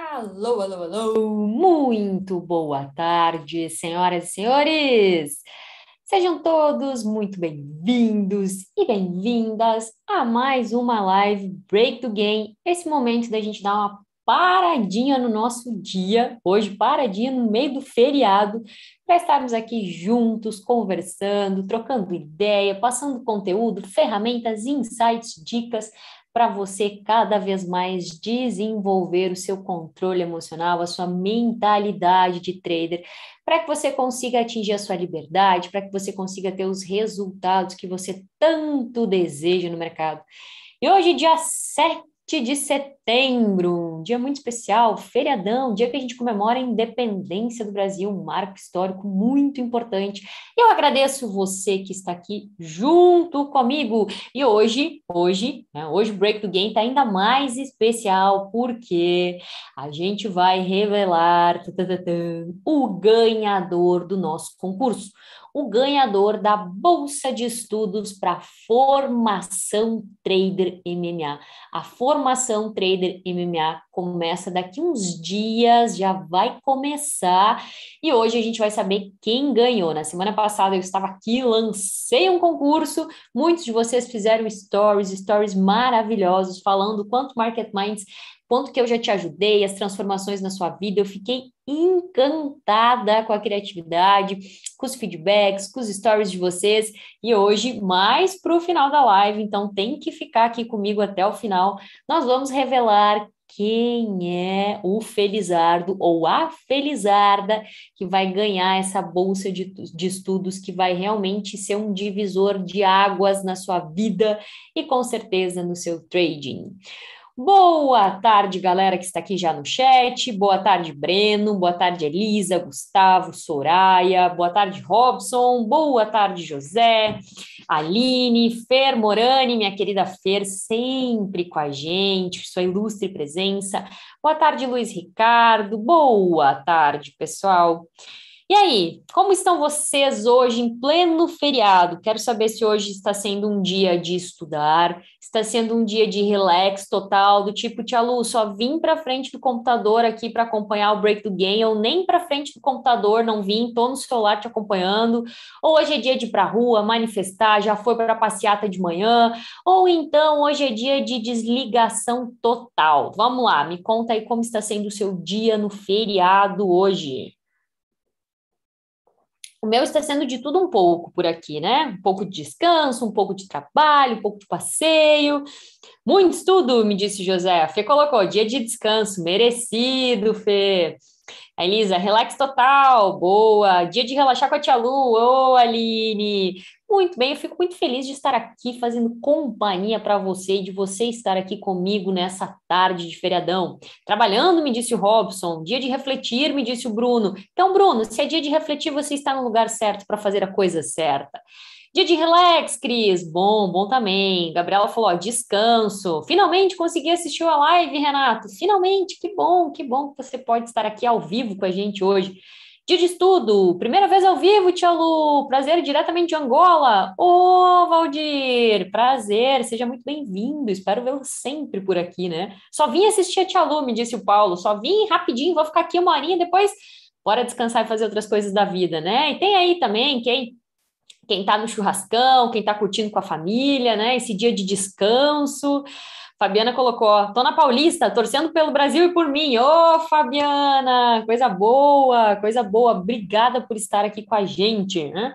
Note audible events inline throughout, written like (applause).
Alô, alô, alô! Muito boa tarde, senhoras e senhores! Sejam todos muito bem-vindos e bem-vindas a mais uma live Break the Game. Esse momento da gente dar uma paradinha no nosso dia, hoje paradinha no meio do feriado, para estarmos aqui juntos, conversando, trocando ideia, passando conteúdo, ferramentas, insights, dicas para você cada vez mais desenvolver o seu controle emocional, a sua mentalidade de trader, para que você consiga atingir a sua liberdade, para que você consiga ter os resultados que você tanto deseja no mercado. E hoje, dia 7 de setembro, um dia muito especial, feriadão, dia que a gente comemora a independência do Brasil, um marco histórico muito importante. Eu agradeço você que está aqui junto comigo. E hoje, hoje, né, hoje o Break do Game está ainda mais especial, porque a gente vai revelar o ganhador do nosso concurso o ganhador da Bolsa de Estudos para Formação Trader MMA. A Formação Trader MMA começa daqui uns dias, já vai começar, e hoje a gente vai saber quem ganhou. Na semana passada eu estava aqui, lancei um concurso, muitos de vocês fizeram stories, stories maravilhosos, falando quanto Market Minds quanto que eu já te ajudei, as transformações na sua vida. Eu fiquei encantada com a criatividade, com os feedbacks, com os stories de vocês. E hoje, mais para o final da live, então tem que ficar aqui comigo até o final. Nós vamos revelar quem é o Felizardo ou a Felizarda que vai ganhar essa bolsa de, de estudos que vai realmente ser um divisor de águas na sua vida e com certeza no seu trading. Boa tarde, galera que está aqui já no chat. Boa tarde, Breno. Boa tarde, Elisa, Gustavo, Soraya. Boa tarde, Robson. Boa tarde, José, Aline, Fer Morani, minha querida Fer, sempre com a gente, sua ilustre presença. Boa tarde, Luiz Ricardo. Boa tarde, pessoal. E aí, como estão vocês hoje em pleno feriado? Quero saber se hoje está sendo um dia de estudar, está sendo um dia de relax total, do tipo, Tia Lu, só vim para frente do computador aqui para acompanhar o break do game, ou nem para frente do computador, não vim, tô no celular te acompanhando. Ou hoje é dia de ir para rua, manifestar, já foi para passeata de manhã, ou então hoje é dia de desligação total. Vamos lá, me conta aí como está sendo o seu dia no feriado hoje. O meu está sendo de tudo um pouco por aqui, né? Um pouco de descanso, um pouco de trabalho, um pouco de passeio. Muito estudo, me disse José. A Fê colocou dia de descanso, merecido, Fê. A Elisa, relax total, boa. Dia de relaxar com a tia Lu, ô Aline. Muito bem, eu fico muito feliz de estar aqui fazendo companhia para você e de você estar aqui comigo nessa tarde de feriadão. Trabalhando, me disse o Robson. Dia de refletir, me disse o Bruno. Então, Bruno, se é dia de refletir, você está no lugar certo para fazer a coisa certa. Dia de relax, Cris. Bom, bom também. Gabriela falou: ó, descanso. Finalmente consegui assistir a live, Renato. Finalmente, que bom, que bom que você pode estar aqui ao vivo com a gente hoje. Dia de estudo, primeira vez ao vivo, Tia Lu. Prazer diretamente de Angola. Ô, Valdir, prazer, seja muito bem-vindo. Espero vê-lo sempre por aqui, né? Só vim assistir a Tia Lu, me disse o Paulo. Só vim rapidinho, vou ficar aqui uma horinha depois. Bora descansar e fazer outras coisas da vida, né? E tem aí também quem quem está no churrascão, quem está curtindo com a família, né? Esse dia de descanso. Fabiana colocou, tô na Paulista, torcendo pelo Brasil e por mim. Ô, oh, Fabiana, coisa boa, coisa boa. Obrigada por estar aqui com a gente, né?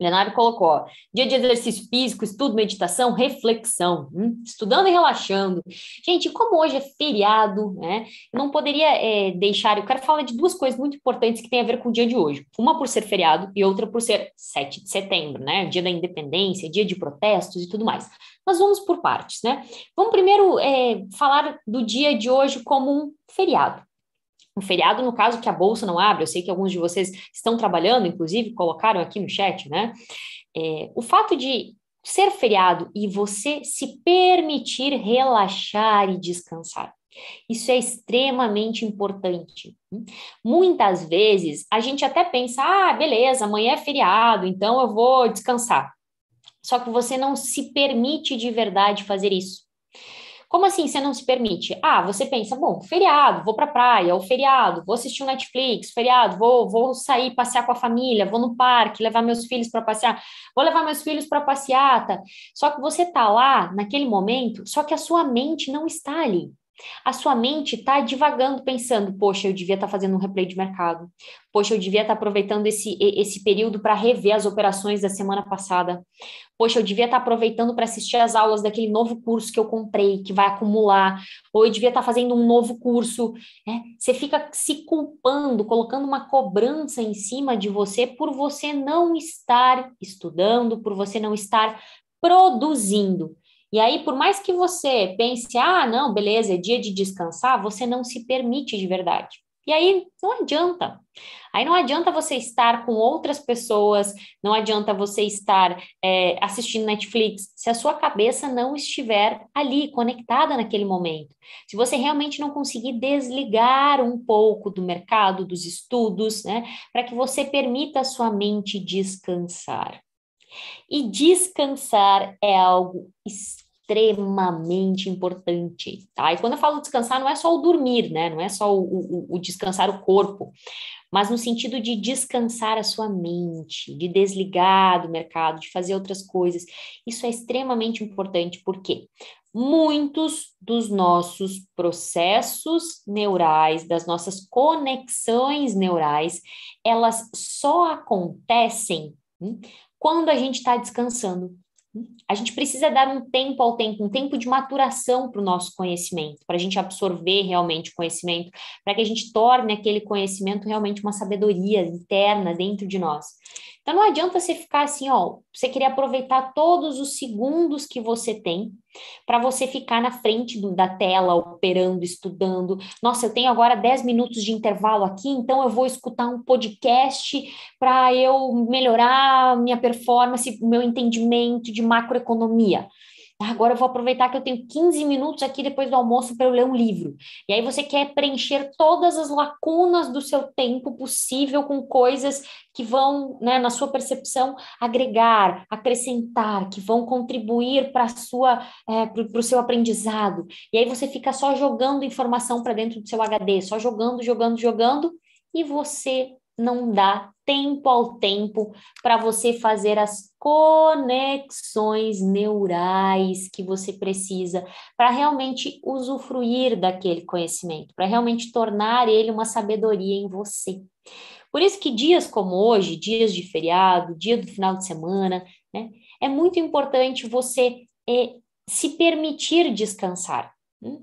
Leonardo colocou, dia de exercício físico, estudo, meditação, reflexão, hum? estudando e relaxando. Gente, como hoje é feriado, né, não poderia é, deixar, eu quero falar de duas coisas muito importantes que têm a ver com o dia de hoje. Uma por ser feriado e outra por ser 7 de setembro, né, dia da independência, dia de protestos e tudo mais. Mas vamos por partes, né. Vamos primeiro é, falar do dia de hoje como um feriado um feriado, no caso que a bolsa não abre, eu sei que alguns de vocês estão trabalhando, inclusive colocaram aqui no chat, né? É, o fato de ser feriado e você se permitir relaxar e descansar. Isso é extremamente importante. Muitas vezes a gente até pensa, ah, beleza, amanhã é feriado, então eu vou descansar. Só que você não se permite de verdade fazer isso. Como assim você não se permite? Ah, você pensa, bom, feriado, vou para praia, ou feriado, vou assistir um Netflix, feriado, vou, vou sair passear com a família, vou no parque, levar meus filhos para passear, vou levar meus filhos para passeata. Só que você tá lá naquele momento, só que a sua mente não está ali. A sua mente está divagando, pensando: poxa, eu devia estar tá fazendo um replay de mercado. Poxa, eu devia estar tá aproveitando esse, esse período para rever as operações da semana passada. Poxa, eu devia estar tá aproveitando para assistir as aulas daquele novo curso que eu comprei, que vai acumular. Ou eu devia estar fazendo um novo curso. Né? Você fica se culpando, colocando uma cobrança em cima de você por você não estar estudando, por você não estar produzindo. E aí, por mais que você pense, ah, não, beleza, é dia de descansar, você não se permite de verdade. E aí não adianta. Aí não adianta você estar com outras pessoas, não adianta você estar é, assistindo Netflix, se a sua cabeça não estiver ali, conectada naquele momento. Se você realmente não conseguir desligar um pouco do mercado, dos estudos, né, para que você permita a sua mente descansar. E descansar é algo extremamente importante, tá? E quando eu falo descansar, não é só o dormir, né? Não é só o, o, o descansar o corpo, mas no sentido de descansar a sua mente, de desligar do mercado, de fazer outras coisas. Isso é extremamente importante, porque muitos dos nossos processos neurais, das nossas conexões neurais, elas só acontecem hum, quando a gente está descansando. A gente precisa dar um tempo ao tempo, um tempo de maturação para o nosso conhecimento, para a gente absorver realmente o conhecimento, para que a gente torne aquele conhecimento realmente uma sabedoria interna dentro de nós. Então não adianta você ficar assim, ó, você querer aproveitar todos os segundos que você tem para você ficar na frente do, da tela, operando, estudando. Nossa, eu tenho agora 10 minutos de intervalo aqui, então eu vou escutar um podcast para eu melhorar minha performance, meu entendimento de macroeconomia. Agora eu vou aproveitar que eu tenho 15 minutos aqui depois do almoço para eu ler um livro. E aí você quer preencher todas as lacunas do seu tempo possível com coisas que vão, né, na sua percepção, agregar, acrescentar, que vão contribuir para sua é, para o seu aprendizado. E aí você fica só jogando informação para dentro do seu HD, só jogando, jogando, jogando, e você não dá tempo ao tempo para você fazer as conexões neurais que você precisa para realmente usufruir daquele conhecimento, para realmente tornar ele uma sabedoria em você. Por isso que dias como hoje, dias de feriado, dia do final de semana, né, é muito importante você é, se permitir descansar. Né?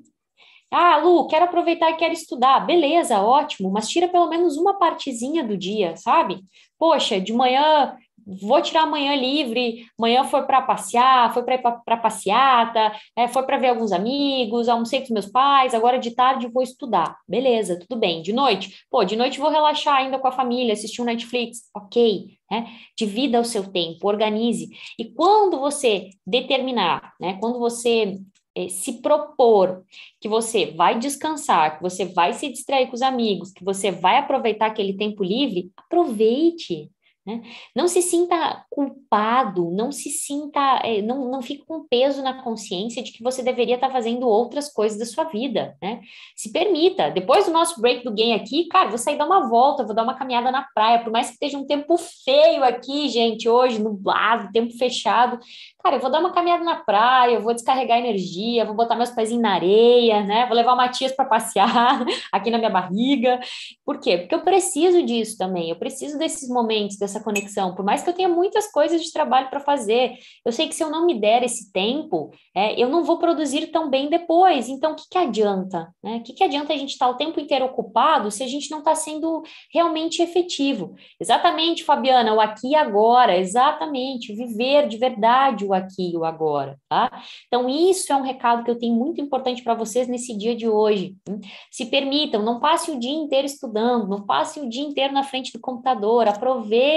Ah, Lu, quero aproveitar e quero estudar. Beleza, ótimo, mas tira pelo menos uma partezinha do dia, sabe? Poxa, de manhã vou tirar amanhã livre, amanhã foi para passear, foi para passeata, é, foi para ver alguns amigos, almocei com meus pais, agora de tarde vou estudar. Beleza, tudo bem. De noite, pô, de noite vou relaxar ainda com a família, assistir um Netflix. Ok, né? Divida o seu tempo, organize. E quando você determinar, né? Quando você é, se propor que você vai descansar, que você vai se distrair com os amigos, que você vai aproveitar aquele tempo livre, aproveite. Né? Não se sinta culpado, não se sinta, é, não, não fique com peso na consciência de que você deveria estar fazendo outras coisas da sua vida, né? Se permita. Depois do nosso break do game aqui, cara, vou sair dar uma volta, vou dar uma caminhada na praia, por mais que esteja um tempo feio aqui, gente, hoje, nublado, tempo fechado, cara, eu vou dar uma caminhada na praia, vou descarregar energia, vou botar meus pezinhos na areia, né? Vou levar o Matias para passear (laughs) aqui na minha barriga. Por quê? Porque eu preciso disso também, eu preciso desses momentos, dessa conexão. Por mais que eu tenha muitas coisas de trabalho para fazer, eu sei que se eu não me der esse tempo, é, eu não vou produzir tão bem depois. Então, o que, que adianta? Né? O que, que adianta a gente estar tá o tempo inteiro ocupado se a gente não está sendo realmente efetivo? Exatamente, Fabiana, o aqui e agora, exatamente, viver de verdade o aqui e o agora, tá? Então, isso é um recado que eu tenho muito importante para vocês nesse dia de hoje. Hein? Se permitam, não passe o dia inteiro estudando, não passe o dia inteiro na frente do computador,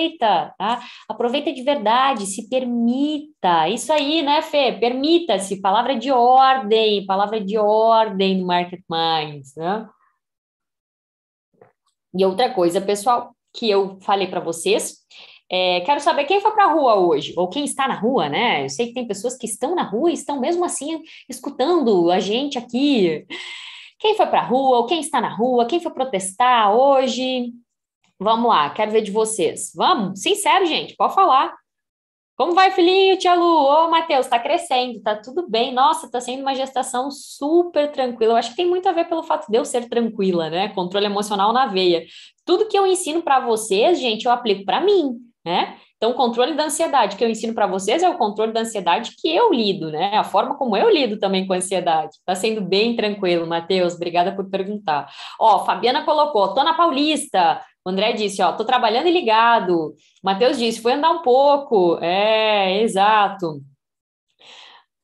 aproveita, tá? Aproveita de verdade, se permita. Isso aí, né, Fê? Permita-se, palavra de ordem, palavra de ordem no Market Minds, né? E outra coisa, pessoal, que eu falei para vocês, É, quero saber quem foi para a rua hoje, ou quem está na rua, né? Eu sei que tem pessoas que estão na rua e estão mesmo assim escutando a gente aqui. Quem foi para a rua, ou quem está na rua, quem foi protestar hoje? Vamos lá, quero ver de vocês. Vamos? Sincero, gente, pode falar. Como vai, filhinho, tia Lu? Ô, Matheus, tá crescendo, tá tudo bem. Nossa, tá sendo uma gestação super tranquila. Eu acho que tem muito a ver pelo fato de eu ser tranquila, né? Controle emocional na veia. Tudo que eu ensino para vocês, gente, eu aplico para mim, né? Então, o controle da ansiedade que eu ensino para vocês é o controle da ansiedade que eu lido, né? A forma como eu lido também com a ansiedade. Tá sendo bem tranquilo, Matheus. Obrigada por perguntar. Ó, Fabiana colocou, tô na Paulista. O André disse, ó, tô trabalhando e ligado. Matheus disse, foi andar um pouco. É, exato.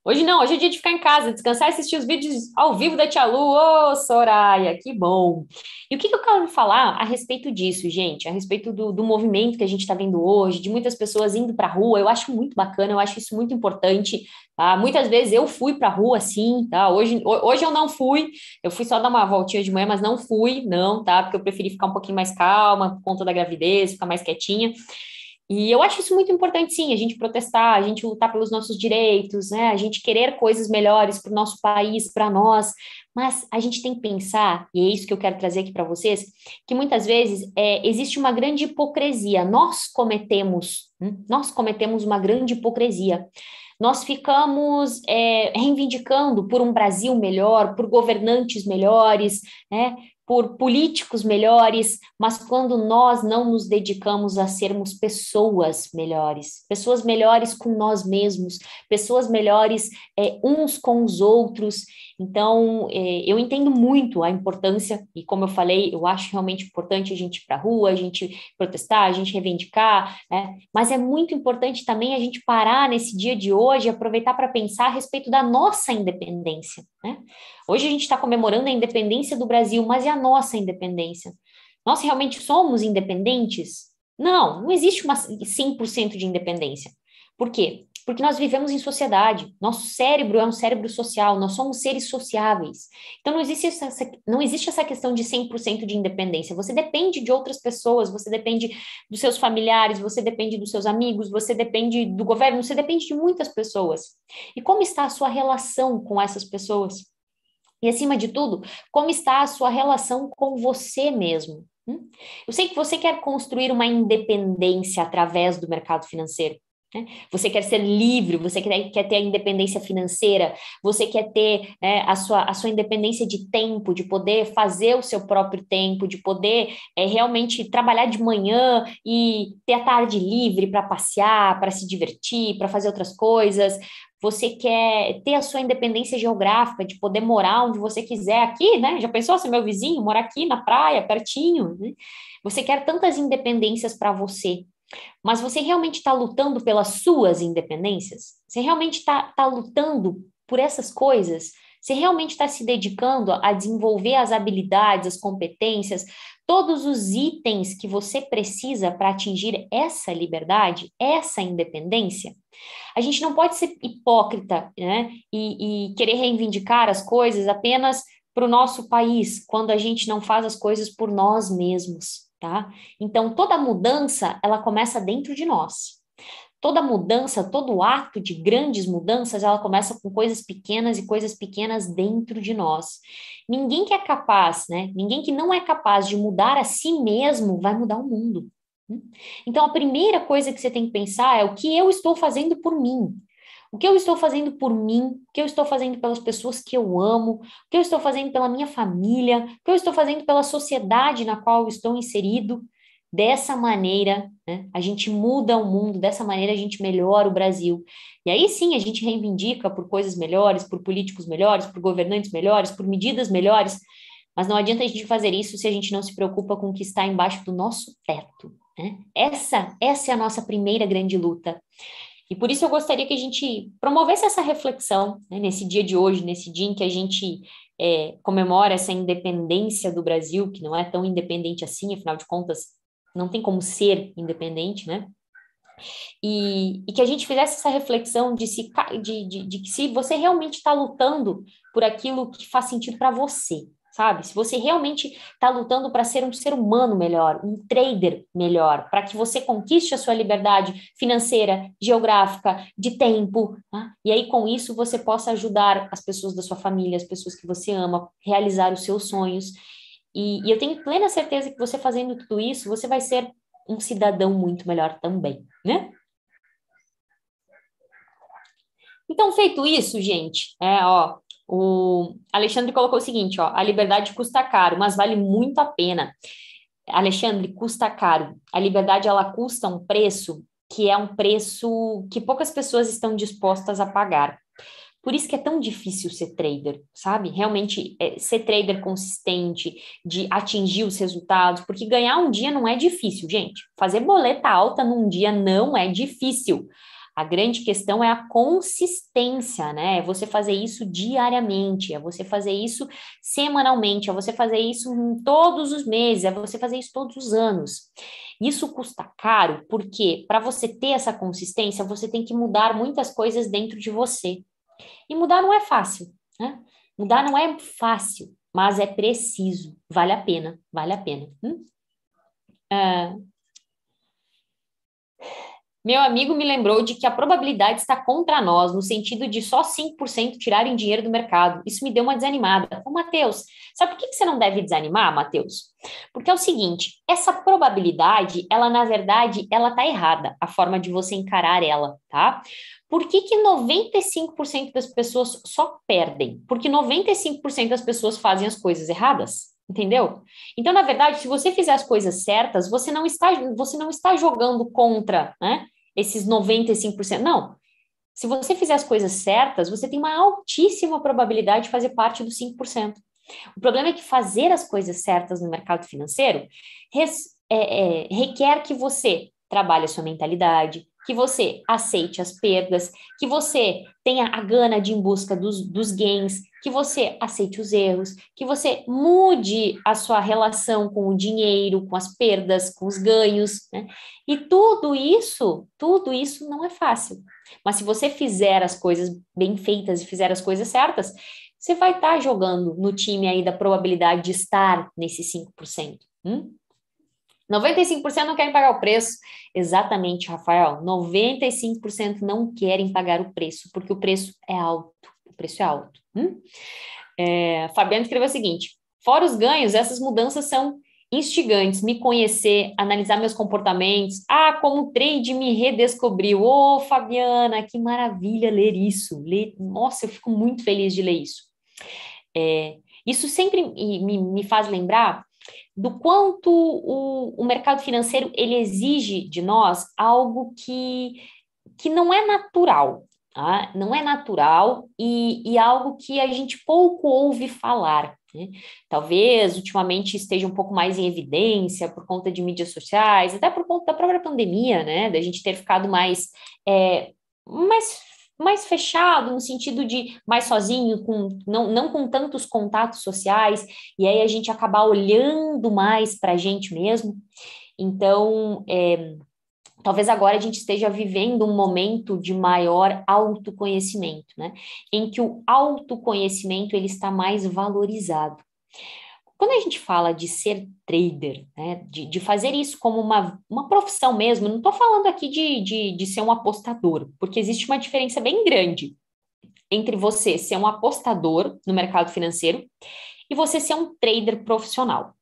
Hoje não, hoje é dia de ficar em casa, descansar e assistir os vídeos ao vivo da Tia Lu. Ô, oh, Soraya, que bom! E o que, eu quero falar a respeito disso, gente? A respeito do, do movimento que a gente está vendo hoje, de muitas pessoas indo para a rua, eu acho muito bacana, eu acho isso muito importante. Tá? Muitas vezes eu fui para a rua, sim, tá? Hoje, hoje eu não fui, eu fui só dar uma voltinha de manhã, mas não fui, não, tá? Porque eu preferi ficar um pouquinho mais calma por conta da gravidez, ficar mais quietinha. E eu acho isso muito importante, sim, a gente protestar, a gente lutar pelos nossos direitos, né? A gente querer coisas melhores para o nosso país, para nós. Mas a gente tem que pensar, e é isso que eu quero trazer aqui para vocês, que muitas vezes é, existe uma grande hipocrisia. Nós cometemos, hum, nós cometemos uma grande hipocrisia. Nós ficamos é, reivindicando por um Brasil melhor, por governantes melhores, né? Por políticos melhores, mas quando nós não nos dedicamos a sermos pessoas melhores, pessoas melhores com nós mesmos, pessoas melhores é, uns com os outros. Então, é, eu entendo muito a importância, e como eu falei, eu acho realmente importante a gente ir para a rua, a gente protestar, a gente reivindicar, né? mas é muito importante também a gente parar nesse dia de hoje aproveitar para pensar a respeito da nossa independência. Né? Hoje a gente está comemorando a independência do Brasil, mas e a nossa independência? Nós realmente somos independentes? Não, não existe uma 100% de independência. Por quê? Porque nós vivemos em sociedade. Nosso cérebro é um cérebro social, nós somos seres sociáveis. Então não existe essa, não existe essa questão de 100% de independência. Você depende de outras pessoas, você depende dos seus familiares, você depende dos seus amigos, você depende do governo, você depende de muitas pessoas. E como está a sua relação com essas pessoas? E acima de tudo, como está a sua relação com você mesmo? Hum? Eu sei que você quer construir uma independência através do mercado financeiro. Né? Você quer ser livre, você quer, quer ter a independência financeira, você quer ter né, a, sua, a sua independência de tempo, de poder fazer o seu próprio tempo, de poder é, realmente trabalhar de manhã e ter a tarde livre para passear, para se divertir, para fazer outras coisas. Você quer ter a sua independência geográfica, de poder morar onde você quiser aqui, né? Já pensou ser meu vizinho, morar aqui na praia, pertinho? Né? Você quer tantas independências para você, mas você realmente está lutando pelas suas independências? Você realmente está tá lutando por essas coisas? Você realmente está se dedicando a desenvolver as habilidades, as competências, todos os itens que você precisa para atingir essa liberdade, essa independência? A gente não pode ser hipócrita né? e, e querer reivindicar as coisas apenas para o nosso país, quando a gente não faz as coisas por nós mesmos tá? Então, toda mudança, ela começa dentro de nós. Toda mudança, todo ato de grandes mudanças, ela começa com coisas pequenas e coisas pequenas dentro de nós. Ninguém que é capaz, né? Ninguém que não é capaz de mudar a si mesmo vai mudar o mundo. Então, a primeira coisa que você tem que pensar é o que eu estou fazendo por mim. O que eu estou fazendo por mim? O que eu estou fazendo pelas pessoas que eu amo? O que eu estou fazendo pela minha família? O que eu estou fazendo pela sociedade na qual eu estou inserido? Dessa maneira, né, a gente muda o mundo, dessa maneira a gente melhora o Brasil. E aí sim a gente reivindica por coisas melhores, por políticos melhores, por governantes melhores, por medidas melhores, mas não adianta a gente fazer isso se a gente não se preocupa com o que está embaixo do nosso teto. Né? Essa, essa é a nossa primeira grande luta. E por isso eu gostaria que a gente promovesse essa reflexão né, nesse dia de hoje, nesse dia em que a gente é, comemora essa independência do Brasil, que não é tão independente assim, afinal de contas, não tem como ser independente, né? E, e que a gente fizesse essa reflexão de, se, de, de, de que se você realmente está lutando por aquilo que faz sentido para você, sabe? Se você realmente está lutando para ser um ser humano melhor, um trader melhor, para que você conquiste a sua liberdade financeira, geográfica, de tempo, tá? e aí com isso você possa ajudar as pessoas da sua família, as pessoas que você ama, realizar os seus sonhos. E, e eu tenho plena certeza que você fazendo tudo isso, você vai ser um cidadão muito melhor também, né? Então, feito isso, gente, é, ó, o Alexandre colocou o seguinte, ó, a liberdade custa caro, mas vale muito a pena. Alexandre, custa caro. A liberdade ela custa um preço que é um preço que poucas pessoas estão dispostas a pagar. Por isso que é tão difícil ser trader, sabe? Realmente é, ser trader consistente, de atingir os resultados, porque ganhar um dia não é difícil, gente. Fazer boleta alta num dia não é difícil. A grande questão é a consistência, né? É você fazer isso diariamente, é você fazer isso semanalmente, é você fazer isso todos os meses, é você fazer isso todos os anos. Isso custa caro porque para você ter essa consistência, você tem que mudar muitas coisas dentro de você. E mudar não é fácil, né? Mudar não é fácil, mas é preciso, vale a pena, vale a pena. Hum? Uh, meu amigo me lembrou de que a probabilidade está contra nós, no sentido de só 5% tirarem dinheiro do mercado. Isso me deu uma desanimada. Ô, Matheus, sabe por que você não deve desanimar, Matheus? Porque é o seguinte, essa probabilidade, ela, na verdade, ela está errada, a forma de você encarar ela, tá? Por que, que 95% das pessoas só perdem? Porque 95% das pessoas fazem as coisas erradas. Entendeu? Então, na verdade, se você fizer as coisas certas, você não está, você não está jogando contra né, esses 95%. Não. Se você fizer as coisas certas, você tem uma altíssima probabilidade de fazer parte dos 5%. O problema é que fazer as coisas certas no mercado financeiro res, é, é, requer que você trabalhe a sua mentalidade, que você aceite as perdas, que você tenha a gana de ir em busca dos, dos gains, que você aceite os erros, que você mude a sua relação com o dinheiro, com as perdas, com os ganhos, né? E tudo isso, tudo isso não é fácil. Mas se você fizer as coisas bem feitas e fizer as coisas certas, você vai estar jogando no time aí da probabilidade de estar nesse 5%. Hum? 95% não querem pagar o preço. Exatamente, Rafael. 95% não querem pagar o preço, porque o preço é alto. O preço é alto. Hum? É, Fabiano escreveu o seguinte: fora os ganhos, essas mudanças são instigantes. Me conhecer, analisar meus comportamentos. Ah, como o trade me redescobriu. Ô, oh, Fabiana, que maravilha ler isso. Ler... Nossa, eu fico muito feliz de ler isso. É, isso sempre me, me faz lembrar do quanto o, o mercado financeiro ele exige de nós algo que, que não é natural, tá? não é natural e, e algo que a gente pouco ouve falar. Né? Talvez ultimamente esteja um pouco mais em evidência por conta de mídias sociais, até por conta da própria pandemia, né? Da gente ter ficado mais, é, mais mais fechado, no sentido de mais sozinho, com, não, não com tantos contatos sociais, e aí a gente acabar olhando mais para a gente mesmo. Então, é, talvez agora a gente esteja vivendo um momento de maior autoconhecimento, né? Em que o autoconhecimento ele está mais valorizado. Quando a gente fala de ser trader, né, de, de fazer isso como uma, uma profissão mesmo, não estou falando aqui de, de, de ser um apostador, porque existe uma diferença bem grande entre você ser um apostador no mercado financeiro e você ser um trader profissional.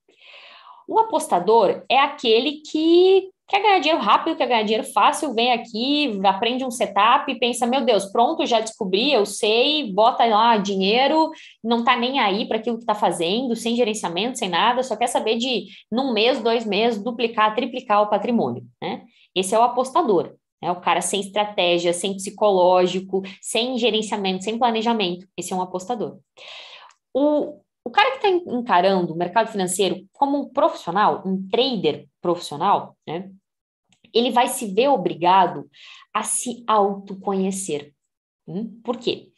O apostador é aquele que Quer ganhar dinheiro rápido, quer ganhar dinheiro fácil, vem aqui, aprende um setup e pensa: meu Deus, pronto, já descobri, eu sei, bota lá dinheiro, não tá nem aí para aquilo que tá fazendo, sem gerenciamento, sem nada, só quer saber de, num mês, dois meses, duplicar, triplicar o patrimônio, né? Esse é o apostador. É o cara sem estratégia, sem psicológico, sem gerenciamento, sem planejamento. Esse é um apostador. O, o cara que está encarando o mercado financeiro como um profissional, um trader profissional, né? Ele vai se ver obrigado a se autoconhecer. Hum? Por quê?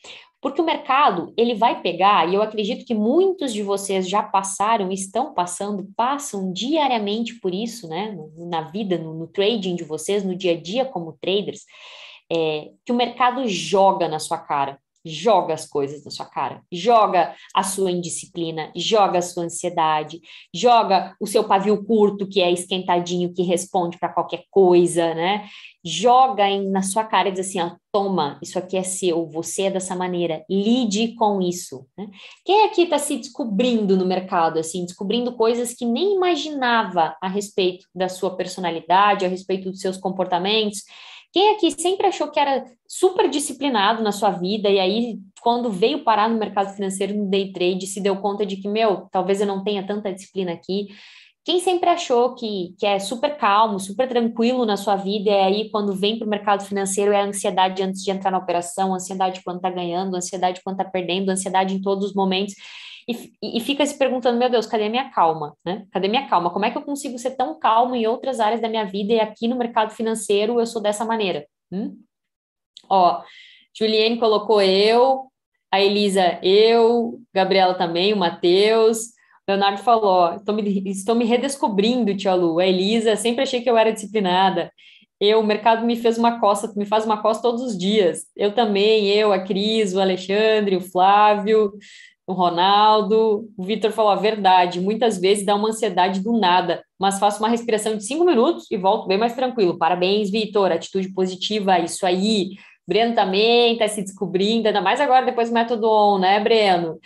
Porque o mercado, ele vai pegar, e eu acredito que muitos de vocês já passaram, estão passando, passam diariamente por isso, né, na vida, no, no trading de vocês, no dia a dia como traders, é, que o mercado joga na sua cara. Joga as coisas na sua cara, joga a sua indisciplina, joga a sua ansiedade, joga o seu pavio curto, que é esquentadinho, que responde para qualquer coisa, né? Joga em, na sua cara e diz assim: ó, toma, isso aqui é seu, você é dessa maneira, lide com isso. Né? Quem aqui está se descobrindo no mercado, assim, descobrindo coisas que nem imaginava a respeito da sua personalidade, a respeito dos seus comportamentos? Quem aqui sempre achou que era super disciplinado na sua vida e aí, quando veio parar no mercado financeiro, no day trade, se deu conta de que, meu, talvez eu não tenha tanta disciplina aqui. Quem sempre achou que, que é super calmo, super tranquilo na sua vida, e aí, quando vem para o mercado financeiro, é a ansiedade antes de entrar na operação, ansiedade quando está ganhando, ansiedade quando está perdendo, ansiedade em todos os momentos e, e fica se perguntando, meu Deus, cadê a minha calma, né? Cadê minha calma? Como é que eu consigo ser tão calmo em outras áreas da minha vida e aqui no mercado financeiro eu sou dessa maneira? Hum? Ó, Juliane colocou eu, a Elisa eu, Gabriela também, o Matheus, Leonardo falou, estou me, estou me redescobrindo, tia Lu, a Elisa, sempre achei que eu era disciplinada, eu, o mercado me fez uma costa, me faz uma costa todos os dias, eu também, eu, a Cris, o Alexandre, o Flávio, o Ronaldo, o Vitor falou a verdade, muitas vezes dá uma ansiedade do nada, mas faço uma respiração de cinco minutos e volto bem mais tranquilo. Parabéns, Vitor, atitude positiva, isso aí. Breno também está se descobrindo, ainda mais agora depois do método ON, né, Breno?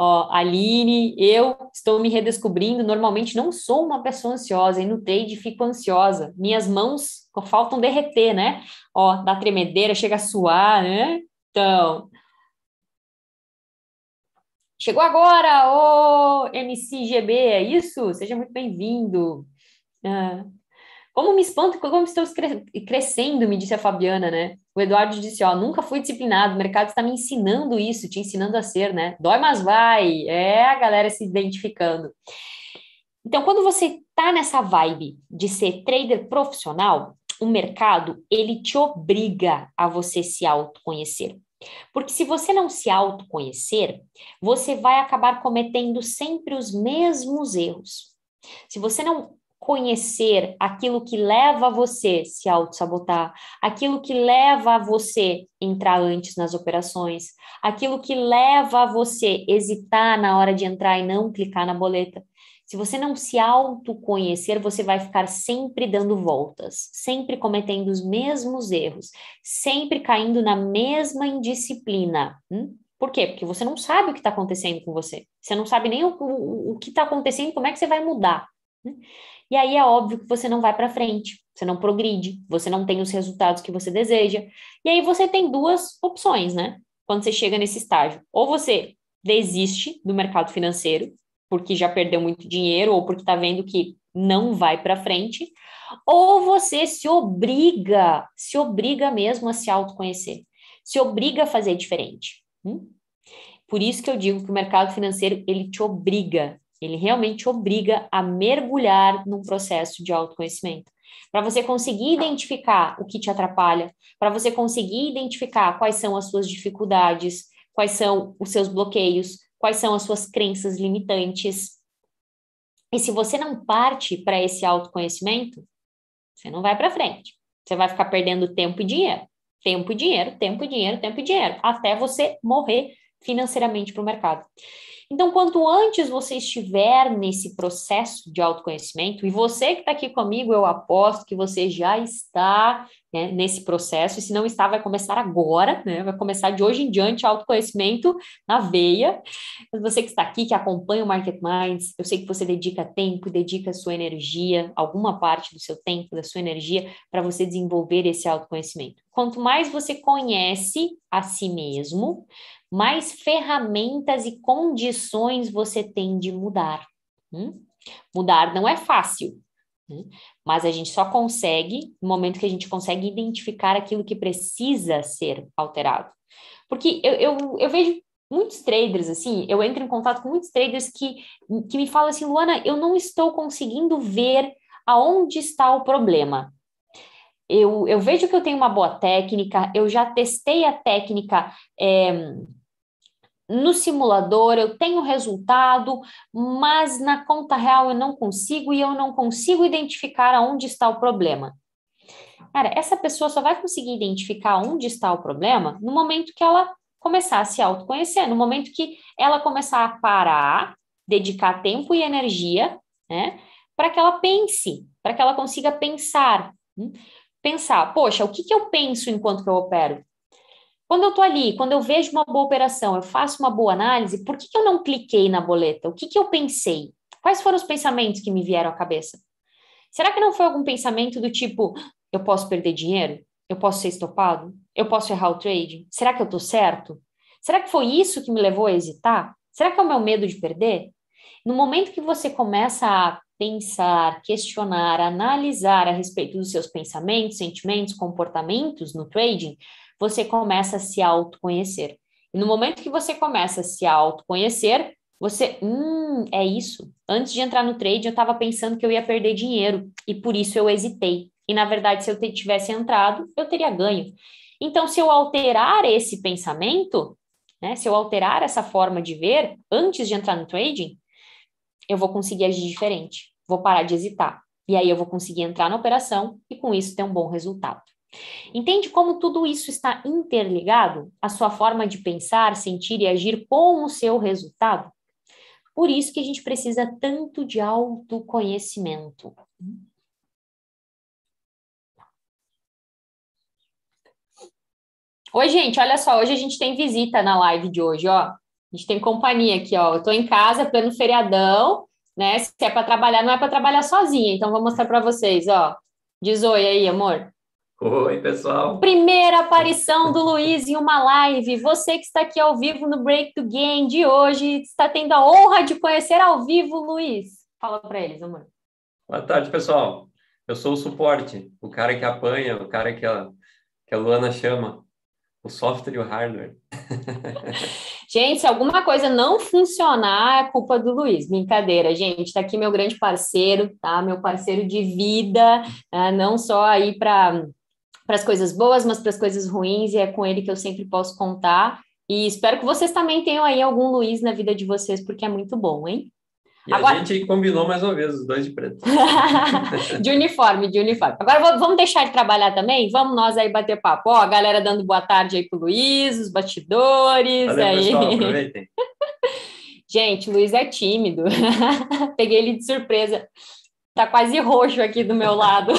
Ó, Aline, eu estou me redescobrindo, normalmente não sou uma pessoa ansiosa, e no trade fico ansiosa. Minhas mãos faltam derreter, né? Ó, dá tremedeira, chega a suar, né? Então, Chegou agora o MCGB, é isso? Seja muito bem-vindo. Ah, como me espanto, como estou crescendo, me disse a Fabiana, né? O Eduardo disse, ó, nunca fui disciplinado, o mercado está me ensinando isso, te ensinando a ser, né? Dói, mas vai. É a galera se identificando. Então, quando você tá nessa vibe de ser trader profissional, o mercado, ele te obriga a você se autoconhecer. Porque se você não se autoconhecer, você vai acabar cometendo sempre os mesmos erros. Se você não conhecer aquilo que leva a você se auto-sabotar, aquilo que leva a você entrar antes nas operações, aquilo que leva a você hesitar na hora de entrar e não clicar na boleta, se você não se autoconhecer, você vai ficar sempre dando voltas, sempre cometendo os mesmos erros, sempre caindo na mesma indisciplina. Hum? Por quê? Porque você não sabe o que está acontecendo com você. Você não sabe nem o, o, o que está acontecendo, como é que você vai mudar. Hum? E aí é óbvio que você não vai para frente, você não progride, você não tem os resultados que você deseja. E aí você tem duas opções, né? Quando você chega nesse estágio. Ou você desiste do mercado financeiro porque já perdeu muito dinheiro ou porque está vendo que não vai para frente, ou você se obriga, se obriga mesmo a se autoconhecer, se obriga a fazer diferente. Hum? Por isso que eu digo que o mercado financeiro ele te obriga, ele realmente te obriga a mergulhar num processo de autoconhecimento. Para você conseguir identificar o que te atrapalha, para você conseguir identificar quais são as suas dificuldades, quais são os seus bloqueios, quais são as suas crenças limitantes. E se você não parte para esse autoconhecimento, você não vai para frente. Você vai ficar perdendo tempo e dinheiro. Tempo e dinheiro, tempo e dinheiro, tempo e dinheiro, até você morrer financeiramente para o mercado. Então, quanto antes você estiver nesse processo de autoconhecimento, e você que está aqui comigo, eu aposto que você já está né, nesse processo, e se não está, vai começar agora, né, vai começar de hoje em diante autoconhecimento na veia. Você que está aqui, que acompanha o Market Minds, eu sei que você dedica tempo, dedica sua energia, alguma parte do seu tempo, da sua energia, para você desenvolver esse autoconhecimento. Quanto mais você conhece a si mesmo, mais ferramentas e condições você tem de mudar. Hum? Mudar não é fácil, hum? mas a gente só consegue no momento que a gente consegue identificar aquilo que precisa ser alterado. Porque eu, eu, eu vejo muitos traders, assim, eu entro em contato com muitos traders que, que me falam assim, Luana, eu não estou conseguindo ver aonde está o problema. Eu, eu vejo que eu tenho uma boa técnica, eu já testei a técnica é, no simulador eu tenho resultado, mas na conta real eu não consigo e eu não consigo identificar aonde está o problema. Cara, essa pessoa só vai conseguir identificar onde está o problema no momento que ela começar a se autoconhecer. No momento que ela começar a parar, dedicar tempo e energia, né, para que ela pense, para que ela consiga pensar. Hum? Pensar, poxa, o que, que eu penso enquanto que eu opero? Quando eu estou ali, quando eu vejo uma boa operação, eu faço uma boa análise, por que, eu não cliquei na boleta? O que, que eu pensei? Quais foram os pensamentos que me vieram à cabeça? Será que não foi algum pensamento do tipo, eu posso perder dinheiro? Eu posso ser estopado? Eu posso errar o trade? Será que eu estou certo? Será que foi isso que me levou a hesitar? Será que é o meu medo de perder? No momento que você começa a pensar, questionar, analisar a respeito dos seus pensamentos, sentimentos, comportamentos no trading, você começa a se autoconhecer. E no momento que você começa a se autoconhecer, você, hum, é isso. Antes de entrar no trade, eu estava pensando que eu ia perder dinheiro e por isso eu hesitei. E na verdade, se eu tivesse entrado, eu teria ganho. Então, se eu alterar esse pensamento, né, se eu alterar essa forma de ver antes de entrar no trading, eu vou conseguir agir diferente. Vou parar de hesitar. E aí eu vou conseguir entrar na operação e com isso ter um bom resultado. Entende como tudo isso está interligado? A sua forma de pensar, sentir e agir com o seu resultado? Por isso que a gente precisa tanto de autoconhecimento. Oi, gente, olha só, hoje a gente tem visita na live de hoje, ó. A gente tem companhia aqui, ó. Eu tô em casa, pleno feriadão, né? Se é para trabalhar, não é para trabalhar sozinha. Então, vou mostrar para vocês, ó. Diz oi aí, amor. Oi, pessoal. Primeira aparição do Luiz em uma live. Você que está aqui ao vivo no Break to Game de hoje, está tendo a honra de conhecer ao vivo o Luiz. Fala para eles, amor. Boa tarde, pessoal. Eu sou o suporte, o cara que apanha, o cara que a, que a Luana chama o software e o hardware. (laughs) gente, se alguma coisa não funcionar, é culpa do Luiz. Brincadeira, gente. Está aqui meu grande parceiro, tá? Meu parceiro de vida, né? não só aí para para as coisas boas, mas para as coisas ruins, e é com ele que eu sempre posso contar. E espero que vocês também tenham aí algum Luiz na vida de vocês, porque é muito bom, hein? E Agora... a gente combinou mais uma vez os dois de preto. (laughs) de uniforme, de uniforme. Agora vamos deixar de trabalhar também? Vamos nós aí bater papo. Ó, a galera dando boa tarde aí pro Luiz, os bastidores. Valeu, aí. pessoal, (laughs) aproveitem. gente, o Luiz é tímido. (laughs) Peguei ele de surpresa. Tá quase roxo aqui do meu lado.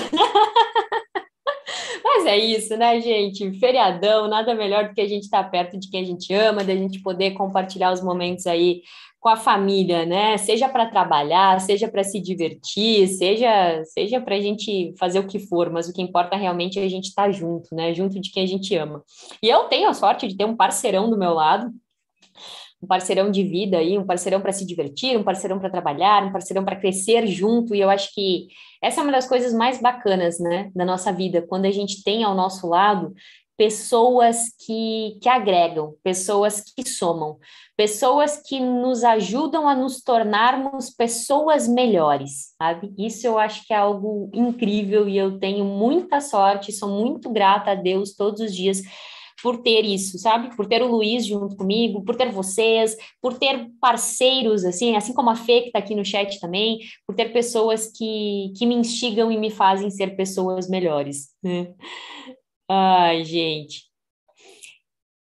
Mas é isso, né, gente? Feriadão, nada melhor do que a gente estar tá perto de quem a gente ama, da gente poder compartilhar os momentos aí com a família, né? Seja para trabalhar, seja para se divertir, seja seja para a gente fazer o que for, mas o que importa realmente é a gente estar tá junto, né? Junto de quem a gente ama. E eu tenho a sorte de ter um parceirão do meu lado, um parceirão de vida aí, um parceirão para se divertir, um parceirão para trabalhar, um parceirão para crescer junto. E eu acho que essa é uma das coisas mais bacanas, né, da nossa vida, quando a gente tem ao nosso lado pessoas que, que agregam, pessoas que somam, pessoas que nos ajudam a nos tornarmos pessoas melhores, sabe? Isso eu acho que é algo incrível e eu tenho muita sorte, sou muito grata a Deus todos os dias por ter isso, sabe? Por ter o Luiz junto comigo, por ter vocês, por ter parceiros, assim, assim como a Fê que está aqui no chat também, por ter pessoas que, que me instigam e me fazem ser pessoas melhores. Né? (laughs) Ai, gente.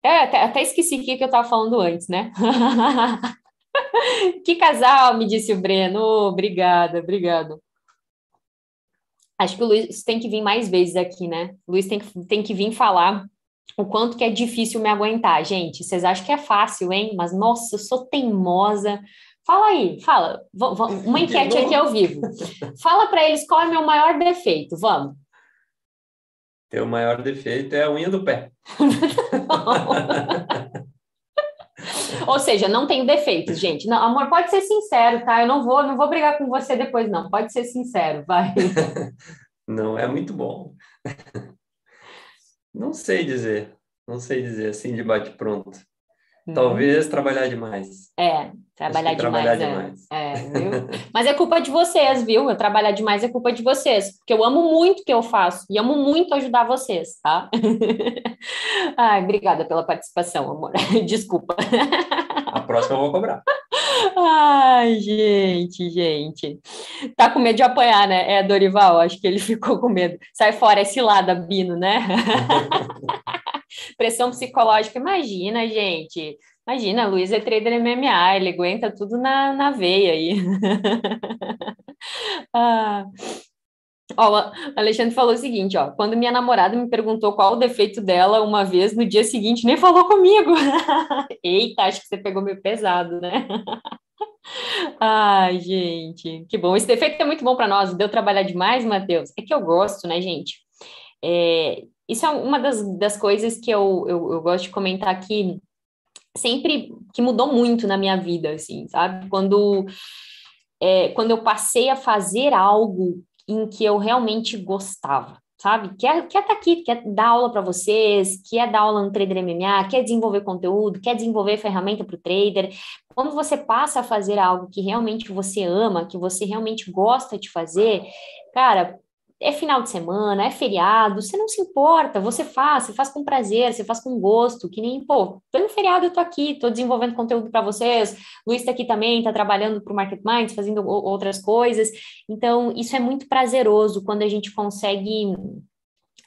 É, até, até esqueci o que eu estava falando antes, né? (laughs) que casal, me disse o Breno. Oh, obrigada, obrigado. Acho que o Luiz tem que vir mais vezes aqui, né? O Luiz tem que, tem que vir falar o quanto que é difícil me aguentar. Gente, vocês acham que é fácil, hein? Mas, nossa, eu sou teimosa. Fala aí, fala. Uma (laughs) enquete aqui ao vivo. Fala para eles qual é o meu maior defeito. Vamos. Teu maior defeito é a unha do pé. (laughs) Ou seja, não tenho defeitos, gente. Não, amor, pode ser sincero, tá? Eu não vou, não vou brigar com você depois, não. Pode ser sincero, vai. (laughs) Não é muito bom. Não sei dizer. Não sei dizer assim de bate pronto. Uhum. Talvez trabalhar demais. É, trabalhar demais. Trabalhar é. demais. É, (laughs) Mas é culpa de vocês, viu? Eu trabalhar demais é culpa de vocês, porque eu amo muito o que eu faço e amo muito ajudar vocês, tá? (laughs) Ai, obrigada pela participação, amor. (laughs) Desculpa. A próxima eu vou cobrar. Ai, gente, gente. Tá com medo de apanhar, né? É, Dorival, acho que ele (laughs) ficou com medo. Sai fora, esse lado, Bino, né? (laughs) Pressão psicológica, imagina, gente. Imagina, Luiz é trader MMA, ele aguenta tudo na, na veia aí. (laughs) ah. Ó, o Alexandre falou o seguinte, ó, quando minha namorada me perguntou qual o defeito dela uma vez, no dia seguinte nem falou comigo. (laughs) Eita, acho que você pegou meio pesado, né? (laughs) Ai, gente, que bom. Esse defeito é muito bom para nós. Deu trabalhar demais, Matheus? É que eu gosto, né, gente? É, isso é uma das, das coisas que eu, eu, eu gosto de comentar aqui, sempre que mudou muito na minha vida, assim, sabe? Quando, é, quando eu passei a fazer algo em que eu realmente gostava, sabe? Quer, quer tá aqui, quer dar aula para vocês, quer dar aula no Trader MMA, quer desenvolver conteúdo, quer desenvolver ferramenta para o trader. Quando você passa a fazer algo que realmente você ama, que você realmente gosta de fazer, cara, é final de semana, é feriado, você não se importa, você faz, você faz com prazer, você faz com gosto, que nem, pô, pelo feriado eu tô aqui, tô desenvolvendo conteúdo para vocês, Luiz tá aqui também, tá trabalhando para o Market Minds, fazendo outras coisas, então isso é muito prazeroso quando a gente consegue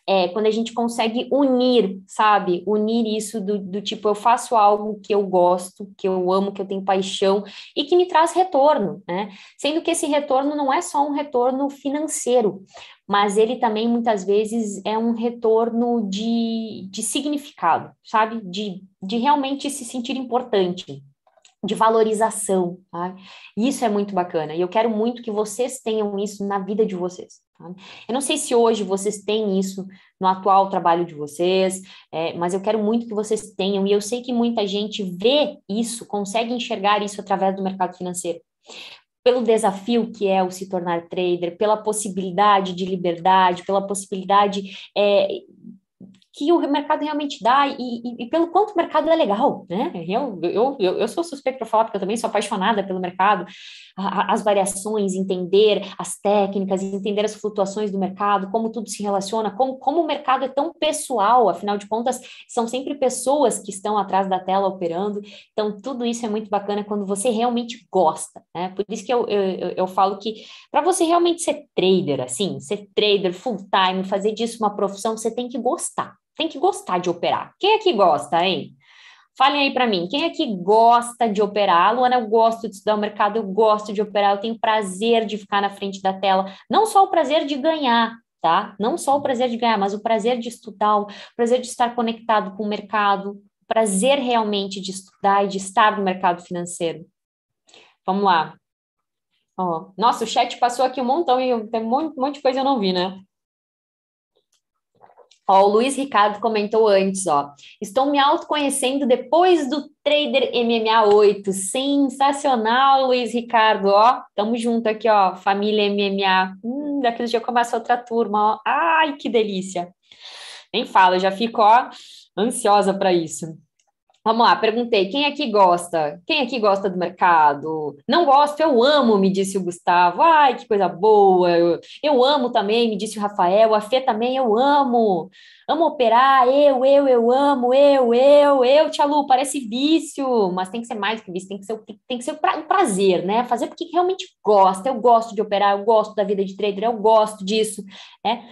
é, quando a gente consegue unir, sabe? Unir isso do, do, tipo, eu faço algo que eu gosto, que eu amo, que eu tenho paixão e que me traz retorno, né? Sendo que esse retorno não é só um retorno financeiro, mas ele também muitas vezes é um retorno de, de significado, sabe? De, de realmente se sentir importante, de valorização, tá? Isso é muito bacana e eu quero muito que vocês tenham isso na vida de vocês. Tá? Eu não sei se hoje vocês têm isso no atual trabalho de vocês, é, mas eu quero muito que vocês tenham e eu sei que muita gente vê isso, consegue enxergar isso através do mercado financeiro. Pelo desafio que é o se tornar trader, pela possibilidade de liberdade, pela possibilidade é, que o mercado realmente dá e, e, e, pelo quanto o mercado é legal, né? Eu, eu, eu, sou suspeito para falar, porque eu também sou apaixonada pelo mercado, as variações, entender as técnicas, entender as flutuações do mercado, como tudo se relaciona, como, como o mercado é tão pessoal, afinal de contas, são sempre pessoas que estão atrás da tela operando, então tudo isso é muito bacana quando você realmente gosta, né? Por isso que eu, eu, eu falo que para você realmente ser trader, assim, ser trader full time, fazer disso uma profissão, você tem que gostar tem que gostar de operar. Quem é que gosta, hein? Falem aí para mim, quem é que gosta de operar? Luana, eu gosto de estudar o mercado, eu gosto de operar, eu tenho prazer de ficar na frente da tela. Não só o prazer de ganhar, tá? Não só o prazer de ganhar, mas o prazer de estudar, o prazer de estar conectado com o mercado, o prazer realmente de estudar e de estar no mercado financeiro. Vamos lá. Ó, nossa, o chat passou aqui um montão e tem um monte, monte de coisa eu não vi, né? Ó, o Luiz Ricardo comentou antes, ó. Estou me autoconhecendo depois do Trader MMA 8. Sensacional, Luiz Ricardo, ó. Tamo junto aqui, ó. Família MMA. Hum, daqui dia começa outra turma, ó. Ai, que delícia. Nem fala, já fico, ó, ansiosa para isso. Vamos lá, perguntei, quem aqui gosta? Quem aqui gosta do mercado? Não gosto, eu amo, me disse o Gustavo. Ai, que coisa boa. Eu, eu amo também, me disse o Rafael. A Fê também, eu amo. Amo operar, eu, eu, eu amo, eu, eu, eu, Tia Lu, parece vício, mas tem que ser mais que vício, tem que ser, tem que ser um prazer, né? Fazer porque realmente gosta. Eu gosto de operar, eu gosto da vida de trader, eu gosto disso, né?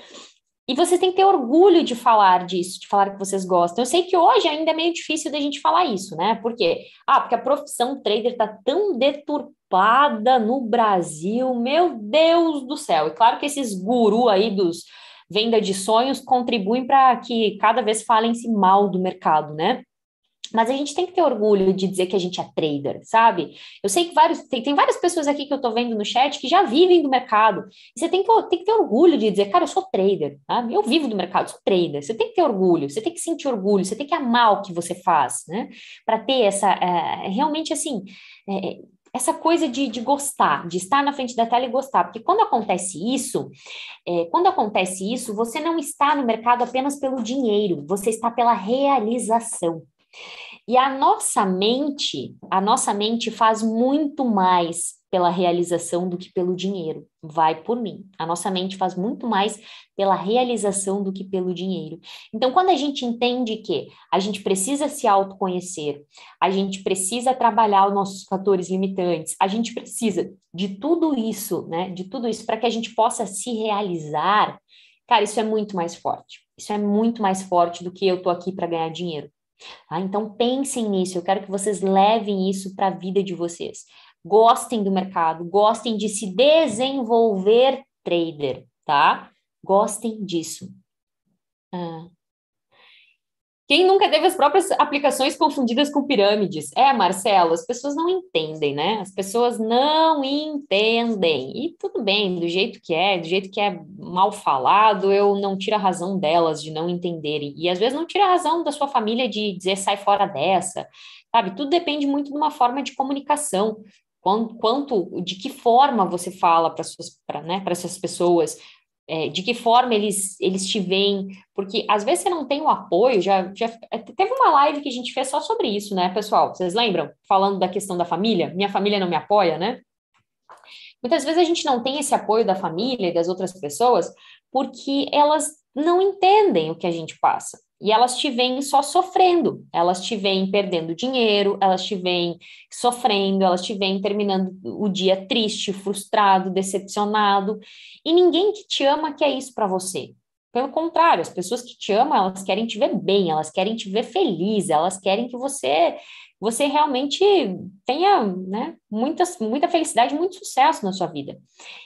E vocês têm que ter orgulho de falar disso, de falar que vocês gostam. Eu sei que hoje ainda é meio difícil da gente falar isso, né? Por quê? Ah, porque a profissão trader está tão deturpada no Brasil, meu Deus do céu. E claro que esses gurus aí dos venda de sonhos contribuem para que cada vez falem-se mal do mercado, né? Mas a gente tem que ter orgulho de dizer que a gente é trader, sabe? Eu sei que vários, tem, tem várias pessoas aqui que eu tô vendo no chat que já vivem do mercado. E você tem que, tem que ter orgulho de dizer, cara, eu sou trader, sabe? Eu vivo do mercado, sou trader. Você tem que ter orgulho, você tem que sentir orgulho, você tem que amar o que você faz, né? Para ter essa, é, realmente assim, é, essa coisa de, de, gostar, de estar na frente da tela e gostar, porque quando acontece isso, é, quando acontece isso, você não está no mercado apenas pelo dinheiro, você está pela realização. E a nossa mente, a nossa mente faz muito mais pela realização do que pelo dinheiro. Vai por mim. A nossa mente faz muito mais pela realização do que pelo dinheiro. Então, quando a gente entende que a gente precisa se autoconhecer, a gente precisa trabalhar os nossos fatores limitantes, a gente precisa de tudo isso, né? De tudo isso para que a gente possa se realizar, cara, isso é muito mais forte. Isso é muito mais forte do que eu tô aqui para ganhar dinheiro. Tá? Então pensem nisso, eu quero que vocês levem isso para a vida de vocês gostem do mercado, gostem de se desenvolver trader, tá? Gostem disso. Ah. Quem nunca teve as próprias aplicações confundidas com pirâmides? É, Marcelo, as pessoas não entendem, né? As pessoas não entendem. E tudo bem, do jeito que é, do jeito que é mal falado, eu não tiro a razão delas de não entenderem. E às vezes não tira a razão da sua família de dizer sai fora dessa, sabe? Tudo depende muito de uma forma de comunicação quanto, de que forma você fala para né, essas pessoas, é, de que forma eles, eles te veem, porque às vezes você não tem o apoio, já, já é, teve uma live que a gente fez só sobre isso, né, pessoal? Vocês lembram? Falando da questão da família, minha família não me apoia, né? Muitas vezes a gente não tem esse apoio da família e das outras pessoas porque elas não entendem o que a gente passa. E elas te veem só sofrendo, elas te veem perdendo dinheiro, elas te veem sofrendo, elas te veem terminando o dia triste, frustrado, decepcionado. E ninguém que te ama quer isso para você. Pelo contrário, as pessoas que te amam, elas querem te ver bem, elas querem te ver feliz, elas querem que você você realmente tenha né, muita, muita felicidade, muito sucesso na sua vida.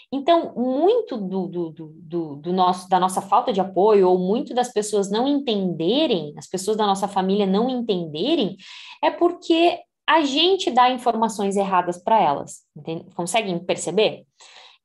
Então, muito do, do, do, do, nosso, da nossa falta de apoio, ou muito das pessoas não entenderem, as pessoas da nossa família não entenderem, é porque a gente dá informações erradas para elas. Entende? Conseguem perceber?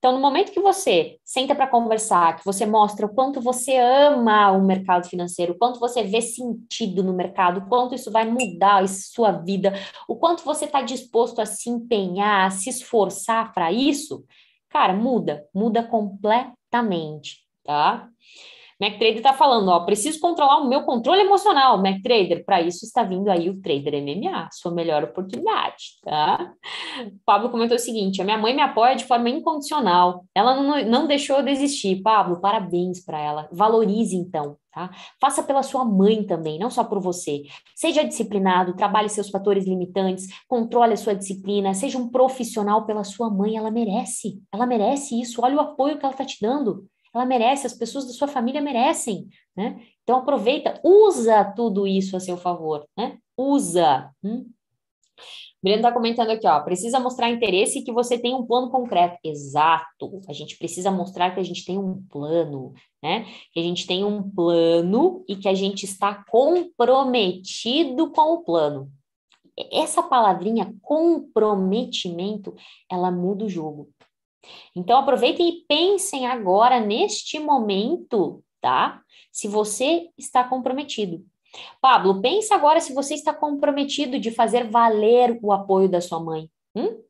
Então, no momento que você senta para conversar, que você mostra o quanto você ama o mercado financeiro, o quanto você vê sentido no mercado, o quanto isso vai mudar a sua vida, o quanto você está disposto a se empenhar, a se esforçar para isso, cara, muda, muda completamente, tá? MacTrader está falando, ó, preciso controlar o meu controle emocional, MacTrader. Para isso está vindo aí o Trader MMA, sua melhor oportunidade, tá? O Pablo comentou o seguinte: a minha mãe me apoia de forma incondicional. Ela não, não deixou eu desistir. Pablo, parabéns para ela. Valorize então, tá? Faça pela sua mãe também, não só por você. Seja disciplinado, trabalhe seus fatores limitantes, controle a sua disciplina, seja um profissional pela sua mãe, ela merece. Ela merece isso. Olha o apoio que ela está te dando ela merece, as pessoas da sua família merecem, né? Então aproveita, usa tudo isso a seu favor, né? Usa. Hum? Breno está comentando aqui, ó, precisa mostrar interesse e que você tem um plano concreto. Exato. A gente precisa mostrar que a gente tem um plano, né? Que a gente tem um plano e que a gente está comprometido com o plano. Essa palavrinha comprometimento, ela muda o jogo. Então, aproveitem e pensem agora, neste momento, tá? Se você está comprometido. Pablo, pensa agora se você está comprometido de fazer valer o apoio da sua mãe. Hum?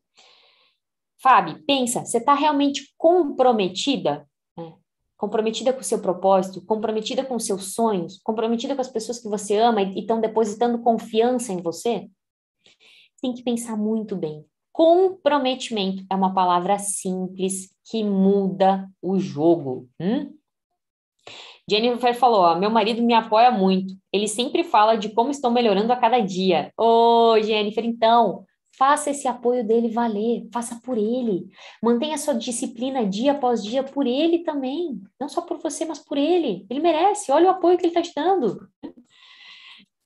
Fábio, pensa, você está realmente comprometida? É. Comprometida com o seu propósito, comprometida com os seus sonhos, comprometida com as pessoas que você ama e estão depositando confiança em você? Tem que pensar muito bem. Comprometimento é uma palavra simples que muda o jogo. Hum? Jennifer falou: ó, meu marido me apoia muito. Ele sempre fala de como estou melhorando a cada dia. Ô, oh, Jennifer, então, faça esse apoio dele valer, faça por ele. Mantenha sua disciplina dia após dia por ele também. Não só por você, mas por ele. Ele merece. Olha o apoio que ele está te dando.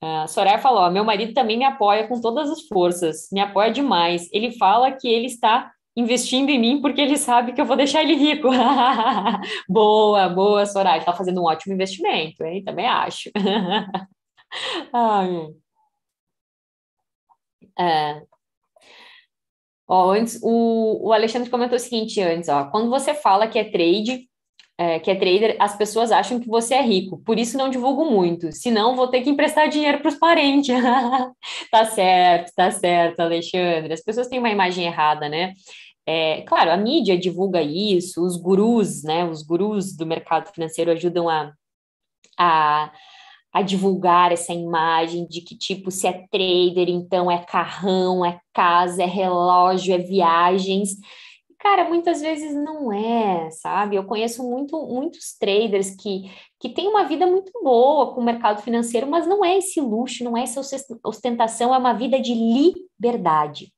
A Soraya falou: meu marido também me apoia com todas as forças, me apoia demais. Ele fala que ele está investindo em mim porque ele sabe que eu vou deixar ele rico. (laughs) boa, boa, Soraya. Está fazendo um ótimo investimento, hein? Também acho. (laughs) Ai. É. Ó, antes, o, o Alexandre comentou o seguinte antes, ó, quando você fala que é trade, é, que é trader, as pessoas acham que você é rico, por isso não divulgo muito, senão vou ter que emprestar dinheiro para os parentes. (laughs) tá certo, tá certo, Alexandre. As pessoas têm uma imagem errada, né? É, claro, a mídia divulga isso, os gurus, né? Os gurus do mercado financeiro ajudam a, a, a divulgar essa imagem de que, tipo, se é trader, então é carrão, é casa, é relógio, é viagens. Cara, muitas vezes não é, sabe? Eu conheço muito, muitos traders que, que têm uma vida muito boa com o mercado financeiro, mas não é esse luxo, não é essa ostentação, é uma vida de liberdade.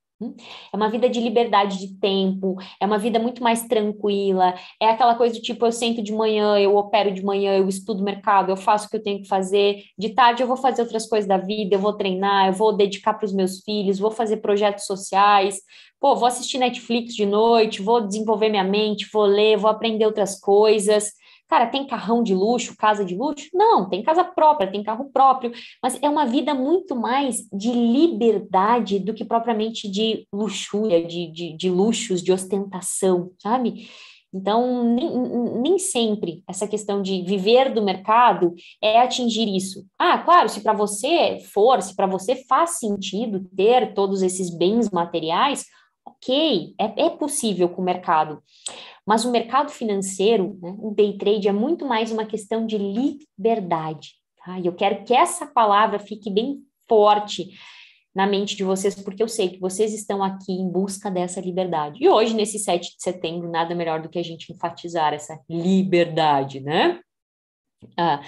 É uma vida de liberdade de tempo, é uma vida muito mais tranquila, é aquela coisa do tipo, eu sento de manhã, eu opero de manhã, eu estudo mercado, eu faço o que eu tenho que fazer, de tarde eu vou fazer outras coisas da vida, eu vou treinar, eu vou dedicar para os meus filhos, vou fazer projetos sociais, pô, vou assistir Netflix de noite, vou desenvolver minha mente, vou ler, vou aprender outras coisas. Cara, tem carrão de luxo, casa de luxo? Não, tem casa própria, tem carro próprio, mas é uma vida muito mais de liberdade do que propriamente de luxúria, de, de, de luxos, de ostentação, sabe? Então, nem, nem, sempre essa questão de viver do mercado é atingir isso. Ah, claro, se para você for, se para você faz sentido ter todos esses bens materiais, ok, é, é possível com o mercado. Mas o mercado financeiro, né, o day trade, é muito mais uma questão de liberdade. Tá? E eu quero que essa palavra fique bem forte na mente de vocês, porque eu sei que vocês estão aqui em busca dessa liberdade. E hoje, nesse 7 de setembro, nada melhor do que a gente enfatizar essa liberdade, né? Ah,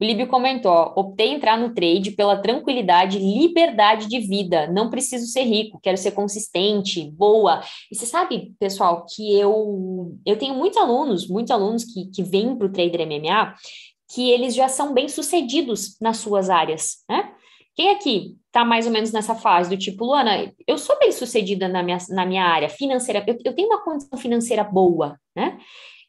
o Líbio comentou: optei entrar no trade pela tranquilidade, liberdade de vida. Não preciso ser rico, quero ser consistente, boa. E você sabe, pessoal, que eu eu tenho muitos alunos, muitos alunos que, que vêm para o Trader MMA, que eles já são bem sucedidos nas suas áreas, né? Quem aqui está mais ou menos nessa fase do tipo, Luana, eu sou bem sucedida na minha, na minha área financeira, eu, eu tenho uma condição financeira boa, né?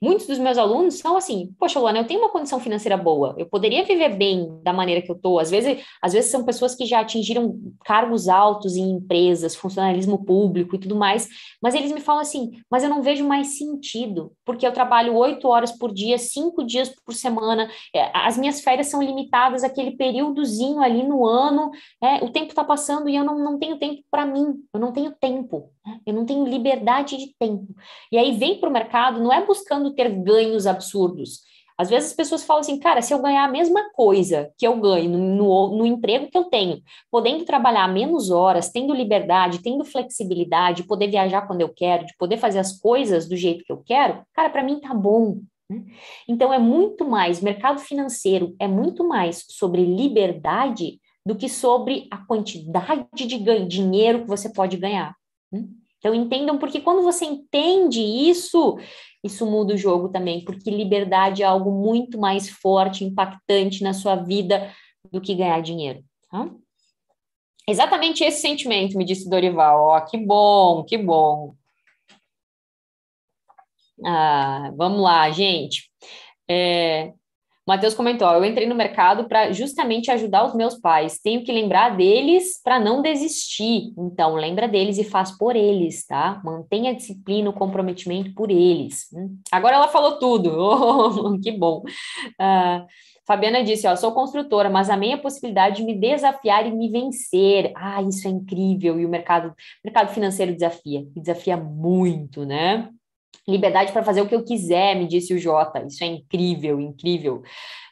Muitos dos meus alunos são assim, poxa, Luana, eu tenho uma condição financeira boa, eu poderia viver bem da maneira que eu estou. Às vezes, às vezes são pessoas que já atingiram cargos altos em empresas, funcionalismo público e tudo mais, mas eles me falam assim, mas eu não vejo mais sentido, porque eu trabalho oito horas por dia, cinco dias por semana, é, as minhas férias são limitadas àquele períodozinho ali no ano, é, o tempo está passando e eu não, não tenho tempo para mim, eu não tenho tempo? Eu não tenho liberdade de tempo. E aí vem para o mercado, não é buscando ter ganhos absurdos. Às vezes as pessoas falam assim, cara, se eu ganhar a mesma coisa que eu ganho no, no, no, emprego que eu tenho, podendo trabalhar menos horas, tendo liberdade, tendo flexibilidade, poder viajar quando eu quero, de poder fazer as coisas do jeito que eu quero, cara, para mim tá bom. Né? Então é muito mais, mercado financeiro é muito mais sobre liberdade do que sobre a quantidade de dinheiro que você pode ganhar. Então entendam, porque quando você entende isso, isso muda o jogo também, porque liberdade é algo muito mais forte, impactante na sua vida do que ganhar dinheiro. Tá? Exatamente esse sentimento, me disse Dorival. Ó, oh, que bom, que bom. Ah, vamos lá, gente. É, o Matheus comentou: eu entrei no mercado para justamente ajudar os meus pais. Tenho que lembrar deles para não desistir. Então, lembra deles e faz por eles, tá? Mantenha a disciplina, o comprometimento por eles. Hum. Agora ela falou tudo. (laughs) Oh, que bom. Uh, Fabiana disse: ó, sou construtora, mas amei a possibilidade de me desafiar e me vencer. Ah, isso é incrível. E o mercado, mercado financeiro desafia, desafia muito, né? Liberdade para fazer o que eu quiser, me disse o Jota. Isso é incrível, incrível.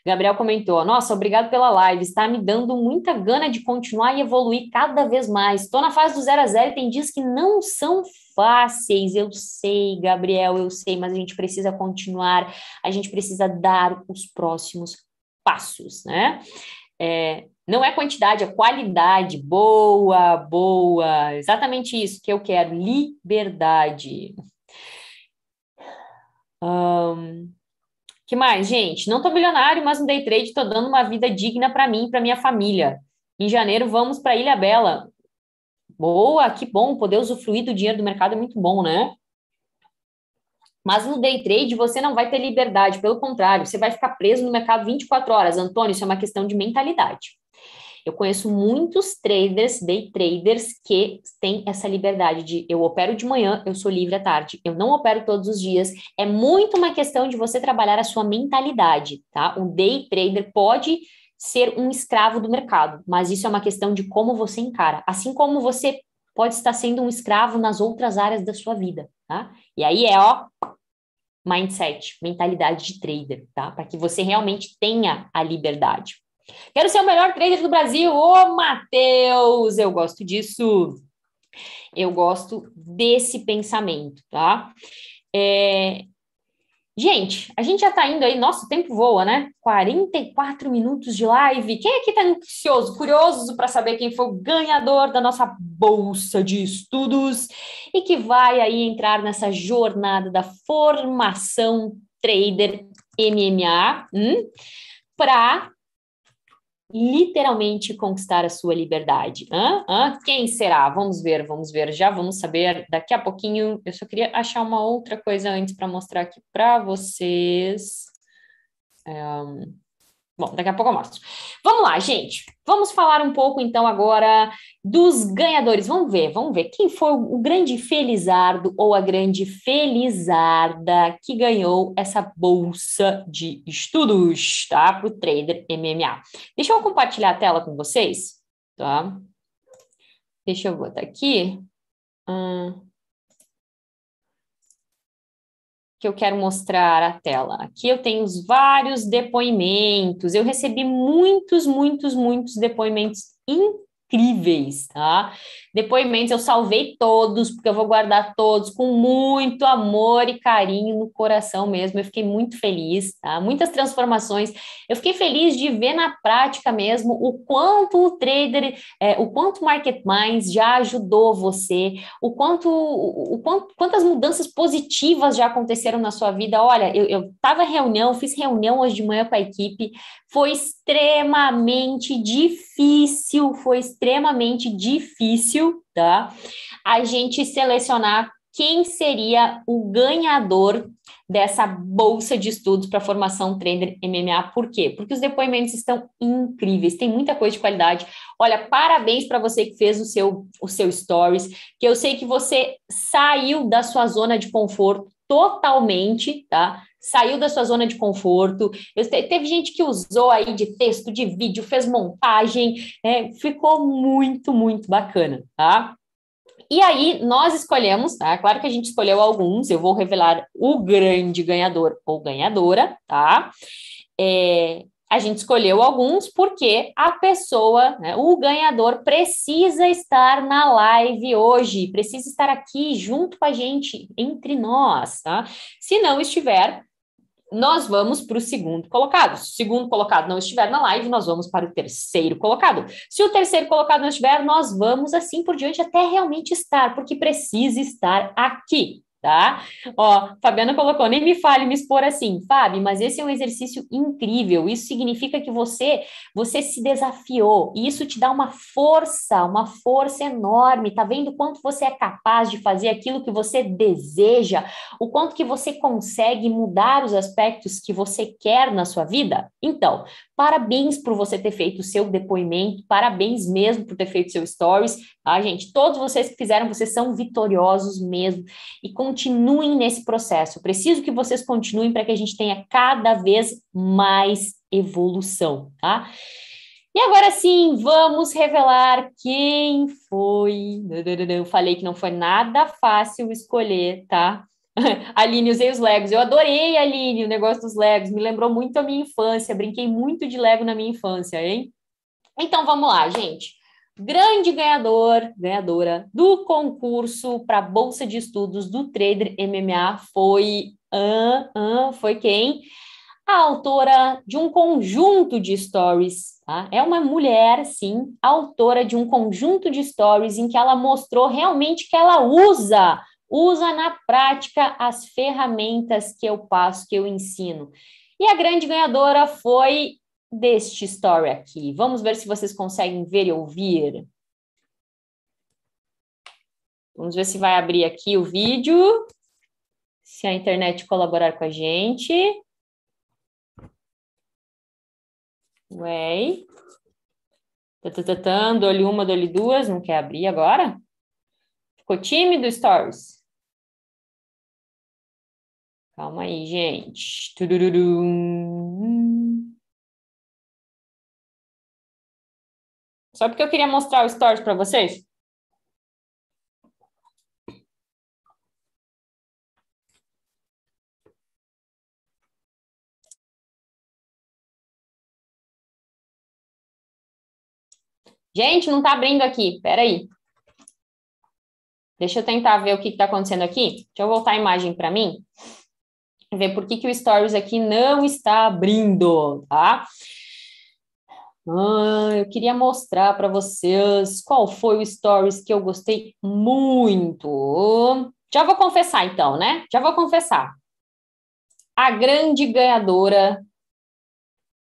Gabriel comentou: Nossa, obrigado pela live. Está me dando muita gana de continuar e evoluir cada vez mais. Estou na fase do zero a zero e tem dias que não são fáceis. Eu sei, Gabriel, eu sei, mas a gente precisa continuar, a gente precisa dar os próximos passos, né? É, não é quantidade, é qualidade. Boa, boa. Exatamente isso que eu quero: liberdade. Um, que mais, gente? Não tô milionário, mas no day trade tô dando uma vida digna para mim e para minha família. Em janeiro vamos para Ilha Bela. Boa, que bom, poder usufruir do dinheiro do mercado é muito bom, né? Mas no day trade você não vai ter liberdade, pelo contrário, você vai ficar preso no mercado 24 horas. Antônio, isso é uma questão de mentalidade. Eu conheço muitos traders, day traders, que têm essa liberdade de eu opero de manhã, eu sou livre à tarde, eu não opero todos os dias. É muito uma questão de você trabalhar a sua mentalidade, tá? Um day trader pode ser um escravo do mercado, mas isso é uma questão de como você encara. Assim como você pode estar sendo um escravo nas outras áreas da sua vida, tá? E aí é, ó, mindset, mentalidade de trader, tá? Para que você realmente tenha a liberdade. Quero ser o melhor trader do Brasil. Ô, Matheus, eu gosto disso. Eu gosto desse pensamento, tá? É... Gente, a gente já tá indo aí, nosso tempo voa, né? 44 minutos de live. Quem aqui tá ansioso, curioso para saber quem foi o ganhador da nossa bolsa de estudos e que vai aí entrar nessa jornada da formação trader MMA hum? para literalmente conquistar a sua liberdade. Hã? Hã? Quem será? Vamos ver, vamos ver. Já vamos saber daqui a pouquinho. Eu só queria achar uma outra coisa antes para mostrar aqui para vocês. Um, Bom, daqui a pouco eu mostro. Vamos lá, gente. Vamos falar um pouco então agora dos ganhadores. Vamos ver, vamos ver quem foi o grande felizardo ou a grande felizarda que ganhou essa bolsa de estudos, tá? Para o Trader MMA. Deixa eu compartilhar a tela com vocês, tá? Deixa eu botar aqui. Hum. Que eu quero mostrar a tela. Aqui eu tenho os vários depoimentos. Eu recebi muitos, muitos, muitos depoimentos incríveis, tá? Depoimentos eu salvei todos, porque eu vou guardar todos com muito amor e carinho no coração mesmo. Eu fiquei muito feliz, tá? Muitas transformações. Eu fiquei feliz de ver na prática mesmo o quanto o trader, é, o quanto o Market Minds já ajudou você, o quanto, o, o quanto, quantas mudanças positivas já aconteceram na sua vida. Olha, eu, eu tava reunião, fiz reunião hoje de manhã com a equipe, foi extremamente difícil, foi difícil difícil, tá? A gente selecionar quem seria o ganhador dessa bolsa de estudos para formação trainer MMA. Por quê? Porque os depoimentos estão incríveis, tem muita coisa de qualidade. Olha, parabéns para você que fez o seu o seu stories, que eu sei que você saiu da sua zona de conforto totalmente, tá? Saiu da sua zona de conforto. Eu, teve gente que usou aí de texto, de vídeo, fez montagem, é, ficou muito, muito bacana, tá? E aí nós escolhemos, tá? Claro que a gente escolheu alguns, eu vou revelar o grande ganhador ou ganhadora, tá? É, a gente escolheu alguns porque a pessoa, né, o ganhador, precisa estar na live hoje, precisa estar aqui junto com a gente, entre nós, tá? Se não estiver, nós vamos para o segundo colocado. Se o segundo colocado não estiver na live, nós vamos para o terceiro colocado. Se o terceiro colocado não estiver, nós vamos assim por diante até realmente estar, porque precisa estar aqui tá? Ó, Fabiana colocou, nem me fale me expor assim, Fábio, mas esse é um exercício incrível. Isso significa que você você se desafiou e isso te dá uma força, uma força enorme. Tá vendo quanto você é capaz de fazer aquilo que você deseja, o quanto que você consegue mudar os aspectos que você quer na sua vida? Então, Parabéns por você ter feito o seu depoimento, parabéns mesmo por ter feito seu stories, tá, gente? Todos vocês que fizeram, vocês são vitoriosos mesmo e continuem nesse processo. Eu preciso que vocês continuem para que a gente tenha cada vez mais evolução, tá? E agora sim, vamos revelar quem foi. Eu falei que não foi nada fácil escolher, tá? (laughs) Aline, usei os Legos. Eu adorei, Aline, o negócio dos Legos. Me lembrou muito a minha infância. Brinquei muito de Lego na minha infância, hein? Então vamos lá, gente. Grande ganhador, ganhadora do concurso para bolsa de estudos do Trader MMA foi uh, uh, foi quem? A autora de um conjunto de stories, tá? É uma mulher, sim, autora de um conjunto de stories em que ela mostrou realmente que ela usa usa na prática as ferramentas que eu passo, que eu ensino. E a grande ganhadora foi deste story aqui. Vamos ver se vocês conseguem ver e ouvir. Vamos ver se vai abrir aqui o vídeo. Se a internet colaborar com a gente. Ué. Tatatã, dou-lhe uma, dou-lhe duas. Não quer abrir agora? Ficou tímido, Stories? Calma aí, gente. Tudururum. Só porque eu queria mostrar o stories para vocês. Gente, não está abrindo aqui. Peraí. Deixa eu tentar ver o que está acontecendo aqui. Deixa eu voltar a imagem para mim. Ver por que, que o Stories aqui não está abrindo, tá? Ah, eu queria mostrar para vocês qual foi o Stories que eu gostei muito. Já vou confessar, então, né? Já vou confessar. A grande ganhadora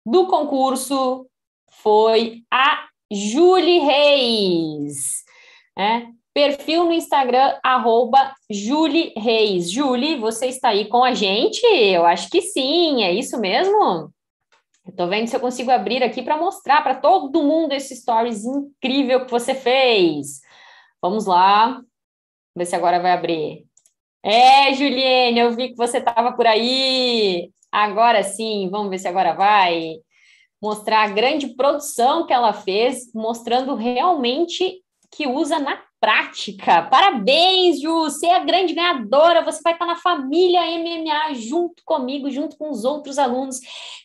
do concurso foi a Julie Reis. Né? Perfil no Instagram, arroba Julie Reis. Julie, você está aí com a gente? Eu acho que sim, é isso mesmo? Estou vendo se eu consigo abrir aqui para mostrar para todo mundo esse stories incrível que você fez. Vamos lá, ver se agora vai abrir. É, Juliane, eu vi que você estava por aí. Agora sim, vamos ver se agora vai mostrar a grande produção que ela fez, mostrando realmente que usa na prática. Parabéns, Ju! Você é a grande ganhadora. Você vai estar na família MMA junto comigo, junto com os outros alunos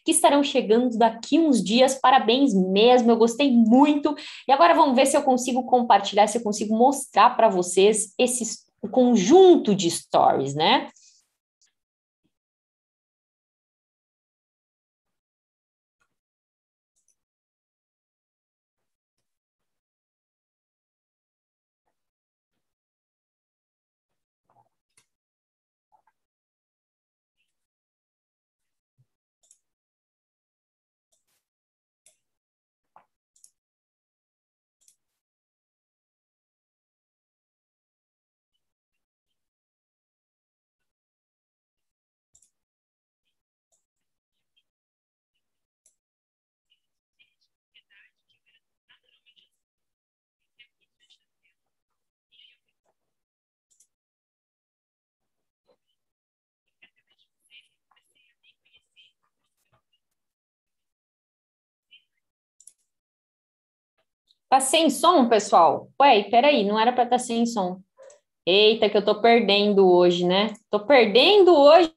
que estarão chegando daqui uns dias. Parabéns mesmo, eu gostei muito. E agora vamos ver se eu consigo compartilhar, se eu consigo mostrar para vocês esse conjunto de stories, né? Tá sem som, pessoal? Ué, peraí, não era para estar tá sem som. Eita, que eu tô perdendo hoje, né? Tô perdendo hoje.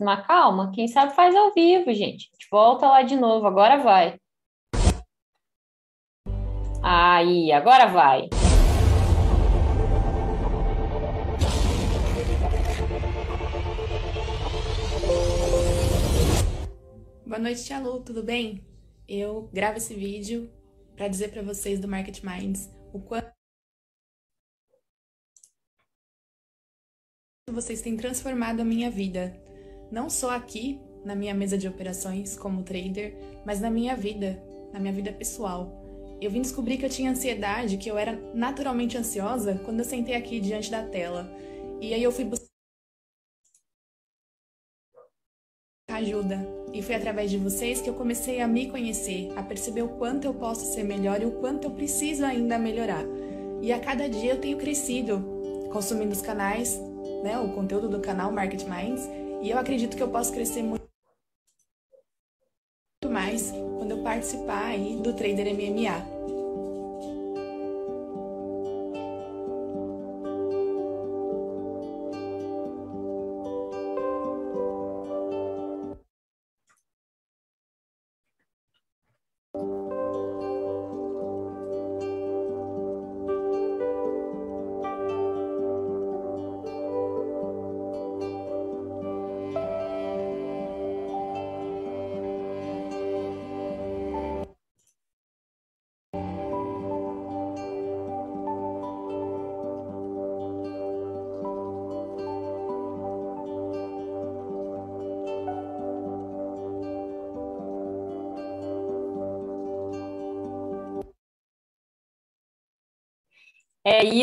Mas calma, quem sabe faz ao vivo, gente. Volta lá de novo, agora vai. Aí, agora vai. Boa noite, Tia Lu, tudo bem? Eu gravo esse vídeo para dizer para vocês do Market Minds o quanto vocês têm transformado a minha vida, não só aqui na minha mesa de operações como trader, mas na minha vida, na minha vida pessoal. Eu vim descobrir que eu tinha ansiedade, que eu era naturalmente ansiosa quando eu sentei aqui diante da tela. E aí eu fui buscar ajuda, e foi através de vocês que eu comecei a me conhecer, a perceber o quanto eu posso ser melhor e o quanto eu preciso ainda melhorar. E a cada dia eu tenho crescido consumindo os canais, né, o conteúdo do canal Market Minds, e eu acredito que eu posso crescer muito mais quando eu participar aí do Trader MMA.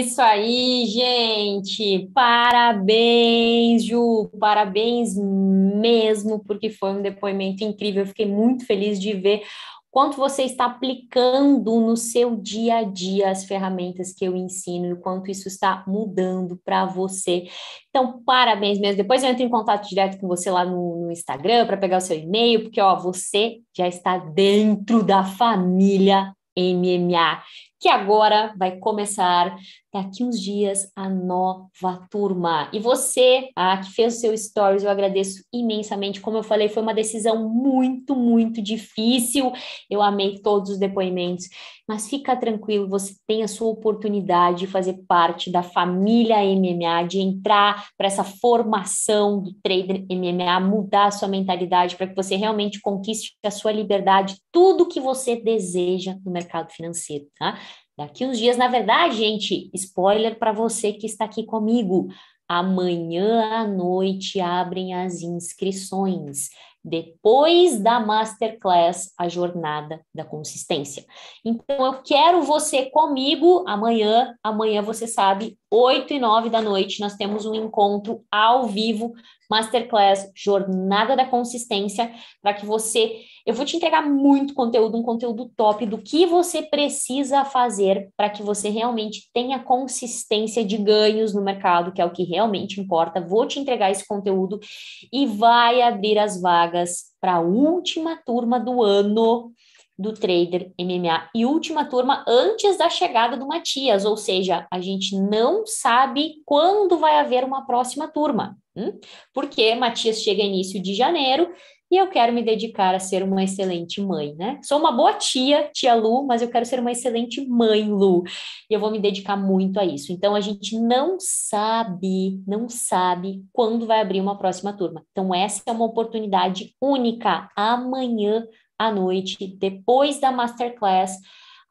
Isso aí, gente. Parabéns, Ju. Parabéns mesmo, porque foi um depoimento incrível. Eu fiquei muito feliz de ver quanto você está aplicando no seu dia a dia as ferramentas que eu ensino e quanto isso está mudando para você. Então, parabéns mesmo. Depois eu entro em contato direto com você lá no, no Instagram para pegar o seu e-mail, porque ó, você já está dentro da família MMA que agora vai começar daqui uns dias a nova turma. E você, ah, que fez o seu stories, eu agradeço imensamente. Como eu falei, foi uma decisão muito, muito difícil. Eu amei todos os depoimentos, mas fica tranquilo, você tem a sua oportunidade de fazer parte da família MMA, de entrar para essa formação do trader MMA, mudar a sua mentalidade para que você realmente conquiste a sua liberdade, tudo que você deseja no mercado financeiro, tá? Daqui uns dias, na verdade, gente, spoiler para você que está aqui comigo. Amanhã à noite abrem as inscrições depois da masterclass A Jornada da Consistência. Então, eu quero você comigo amanhã. Amanhã, você sabe, 8 e 9 da noite, nós temos um encontro ao vivo, masterclass Jornada da Consistência, para que você. Eu vou te entregar muito conteúdo, um conteúdo top do que você precisa fazer para que você realmente tenha consistência de ganhos no mercado, que é o que realmente importa. Vou te entregar esse conteúdo e vai abrir as vagas para a última turma do ano do Trader MMA e última turma antes da chegada do Matias, ou seja, a gente não sabe quando vai haver uma próxima turma, hum? porque Matias chega início de janeiro e eu quero me dedicar a ser uma excelente mãe, né? Sou uma boa tia, tia Lu, mas eu quero ser uma excelente mãe, Lu, e eu vou me dedicar muito a isso. Então a gente não sabe, não sabe quando vai abrir uma próxima turma. Então essa é uma oportunidade única. Amanhã à noite, depois da masterclass,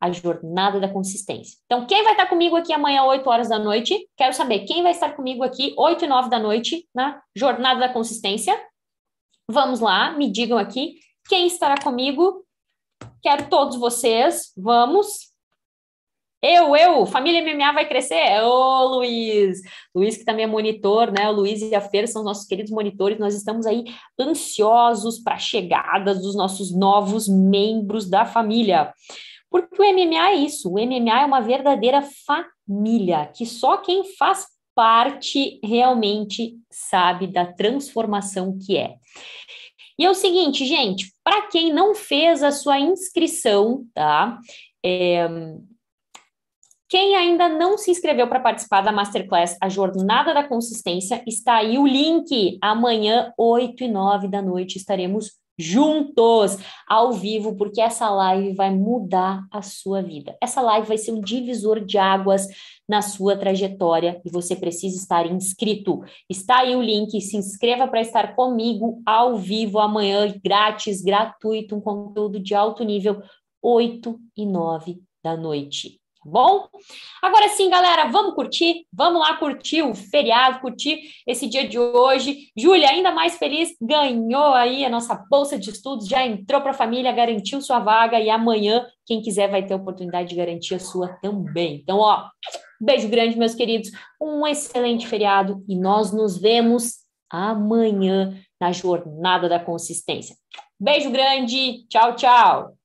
a jornada da consistência. Então, quem vai estar comigo aqui amanhã, 8 horas da noite? Quero saber quem vai estar comigo aqui, 8 e 9 da noite, na jornada da consistência. Vamos lá, me digam aqui quem estará comigo. Quero todos vocês. Vamos. Eu, eu, família MMA vai crescer. Ô, Luiz! Luiz, que também é monitor, né? O Luiz e a Fer são os nossos queridos monitores. Nós estamos aí ansiosos para a chegada dos nossos novos membros da família. Porque o MMA é isso, o MMA é uma verdadeira família, que só quem faz parte realmente sabe da transformação que é. E é o seguinte, gente, para quem não fez a sua inscrição, tá? É, quem ainda não se inscreveu para participar da Masterclass A Jornada da Consistência, está aí o link. Amanhã, 8 e 9 da noite, estaremos juntos, ao vivo, porque essa live vai mudar a sua vida. Essa live vai ser um divisor de águas na sua trajetória e você precisa estar inscrito. Está aí o link, se inscreva para estar comigo ao vivo amanhã, grátis, gratuito, um conteúdo de alto nível, 8 e 9 da noite bom? Agora sim, galera, vamos curtir? Vamos lá curtir o feriado, curtir esse dia de hoje. Júlia, ainda mais feliz, ganhou aí a nossa bolsa de estudos, já entrou para a família, garantiu sua vaga e amanhã, quem quiser vai ter a oportunidade de garantir a sua também. Então, ó, beijo grande, meus queridos, um excelente feriado e nós nos vemos amanhã na jornada da consistência. Beijo grande, tchau, tchau.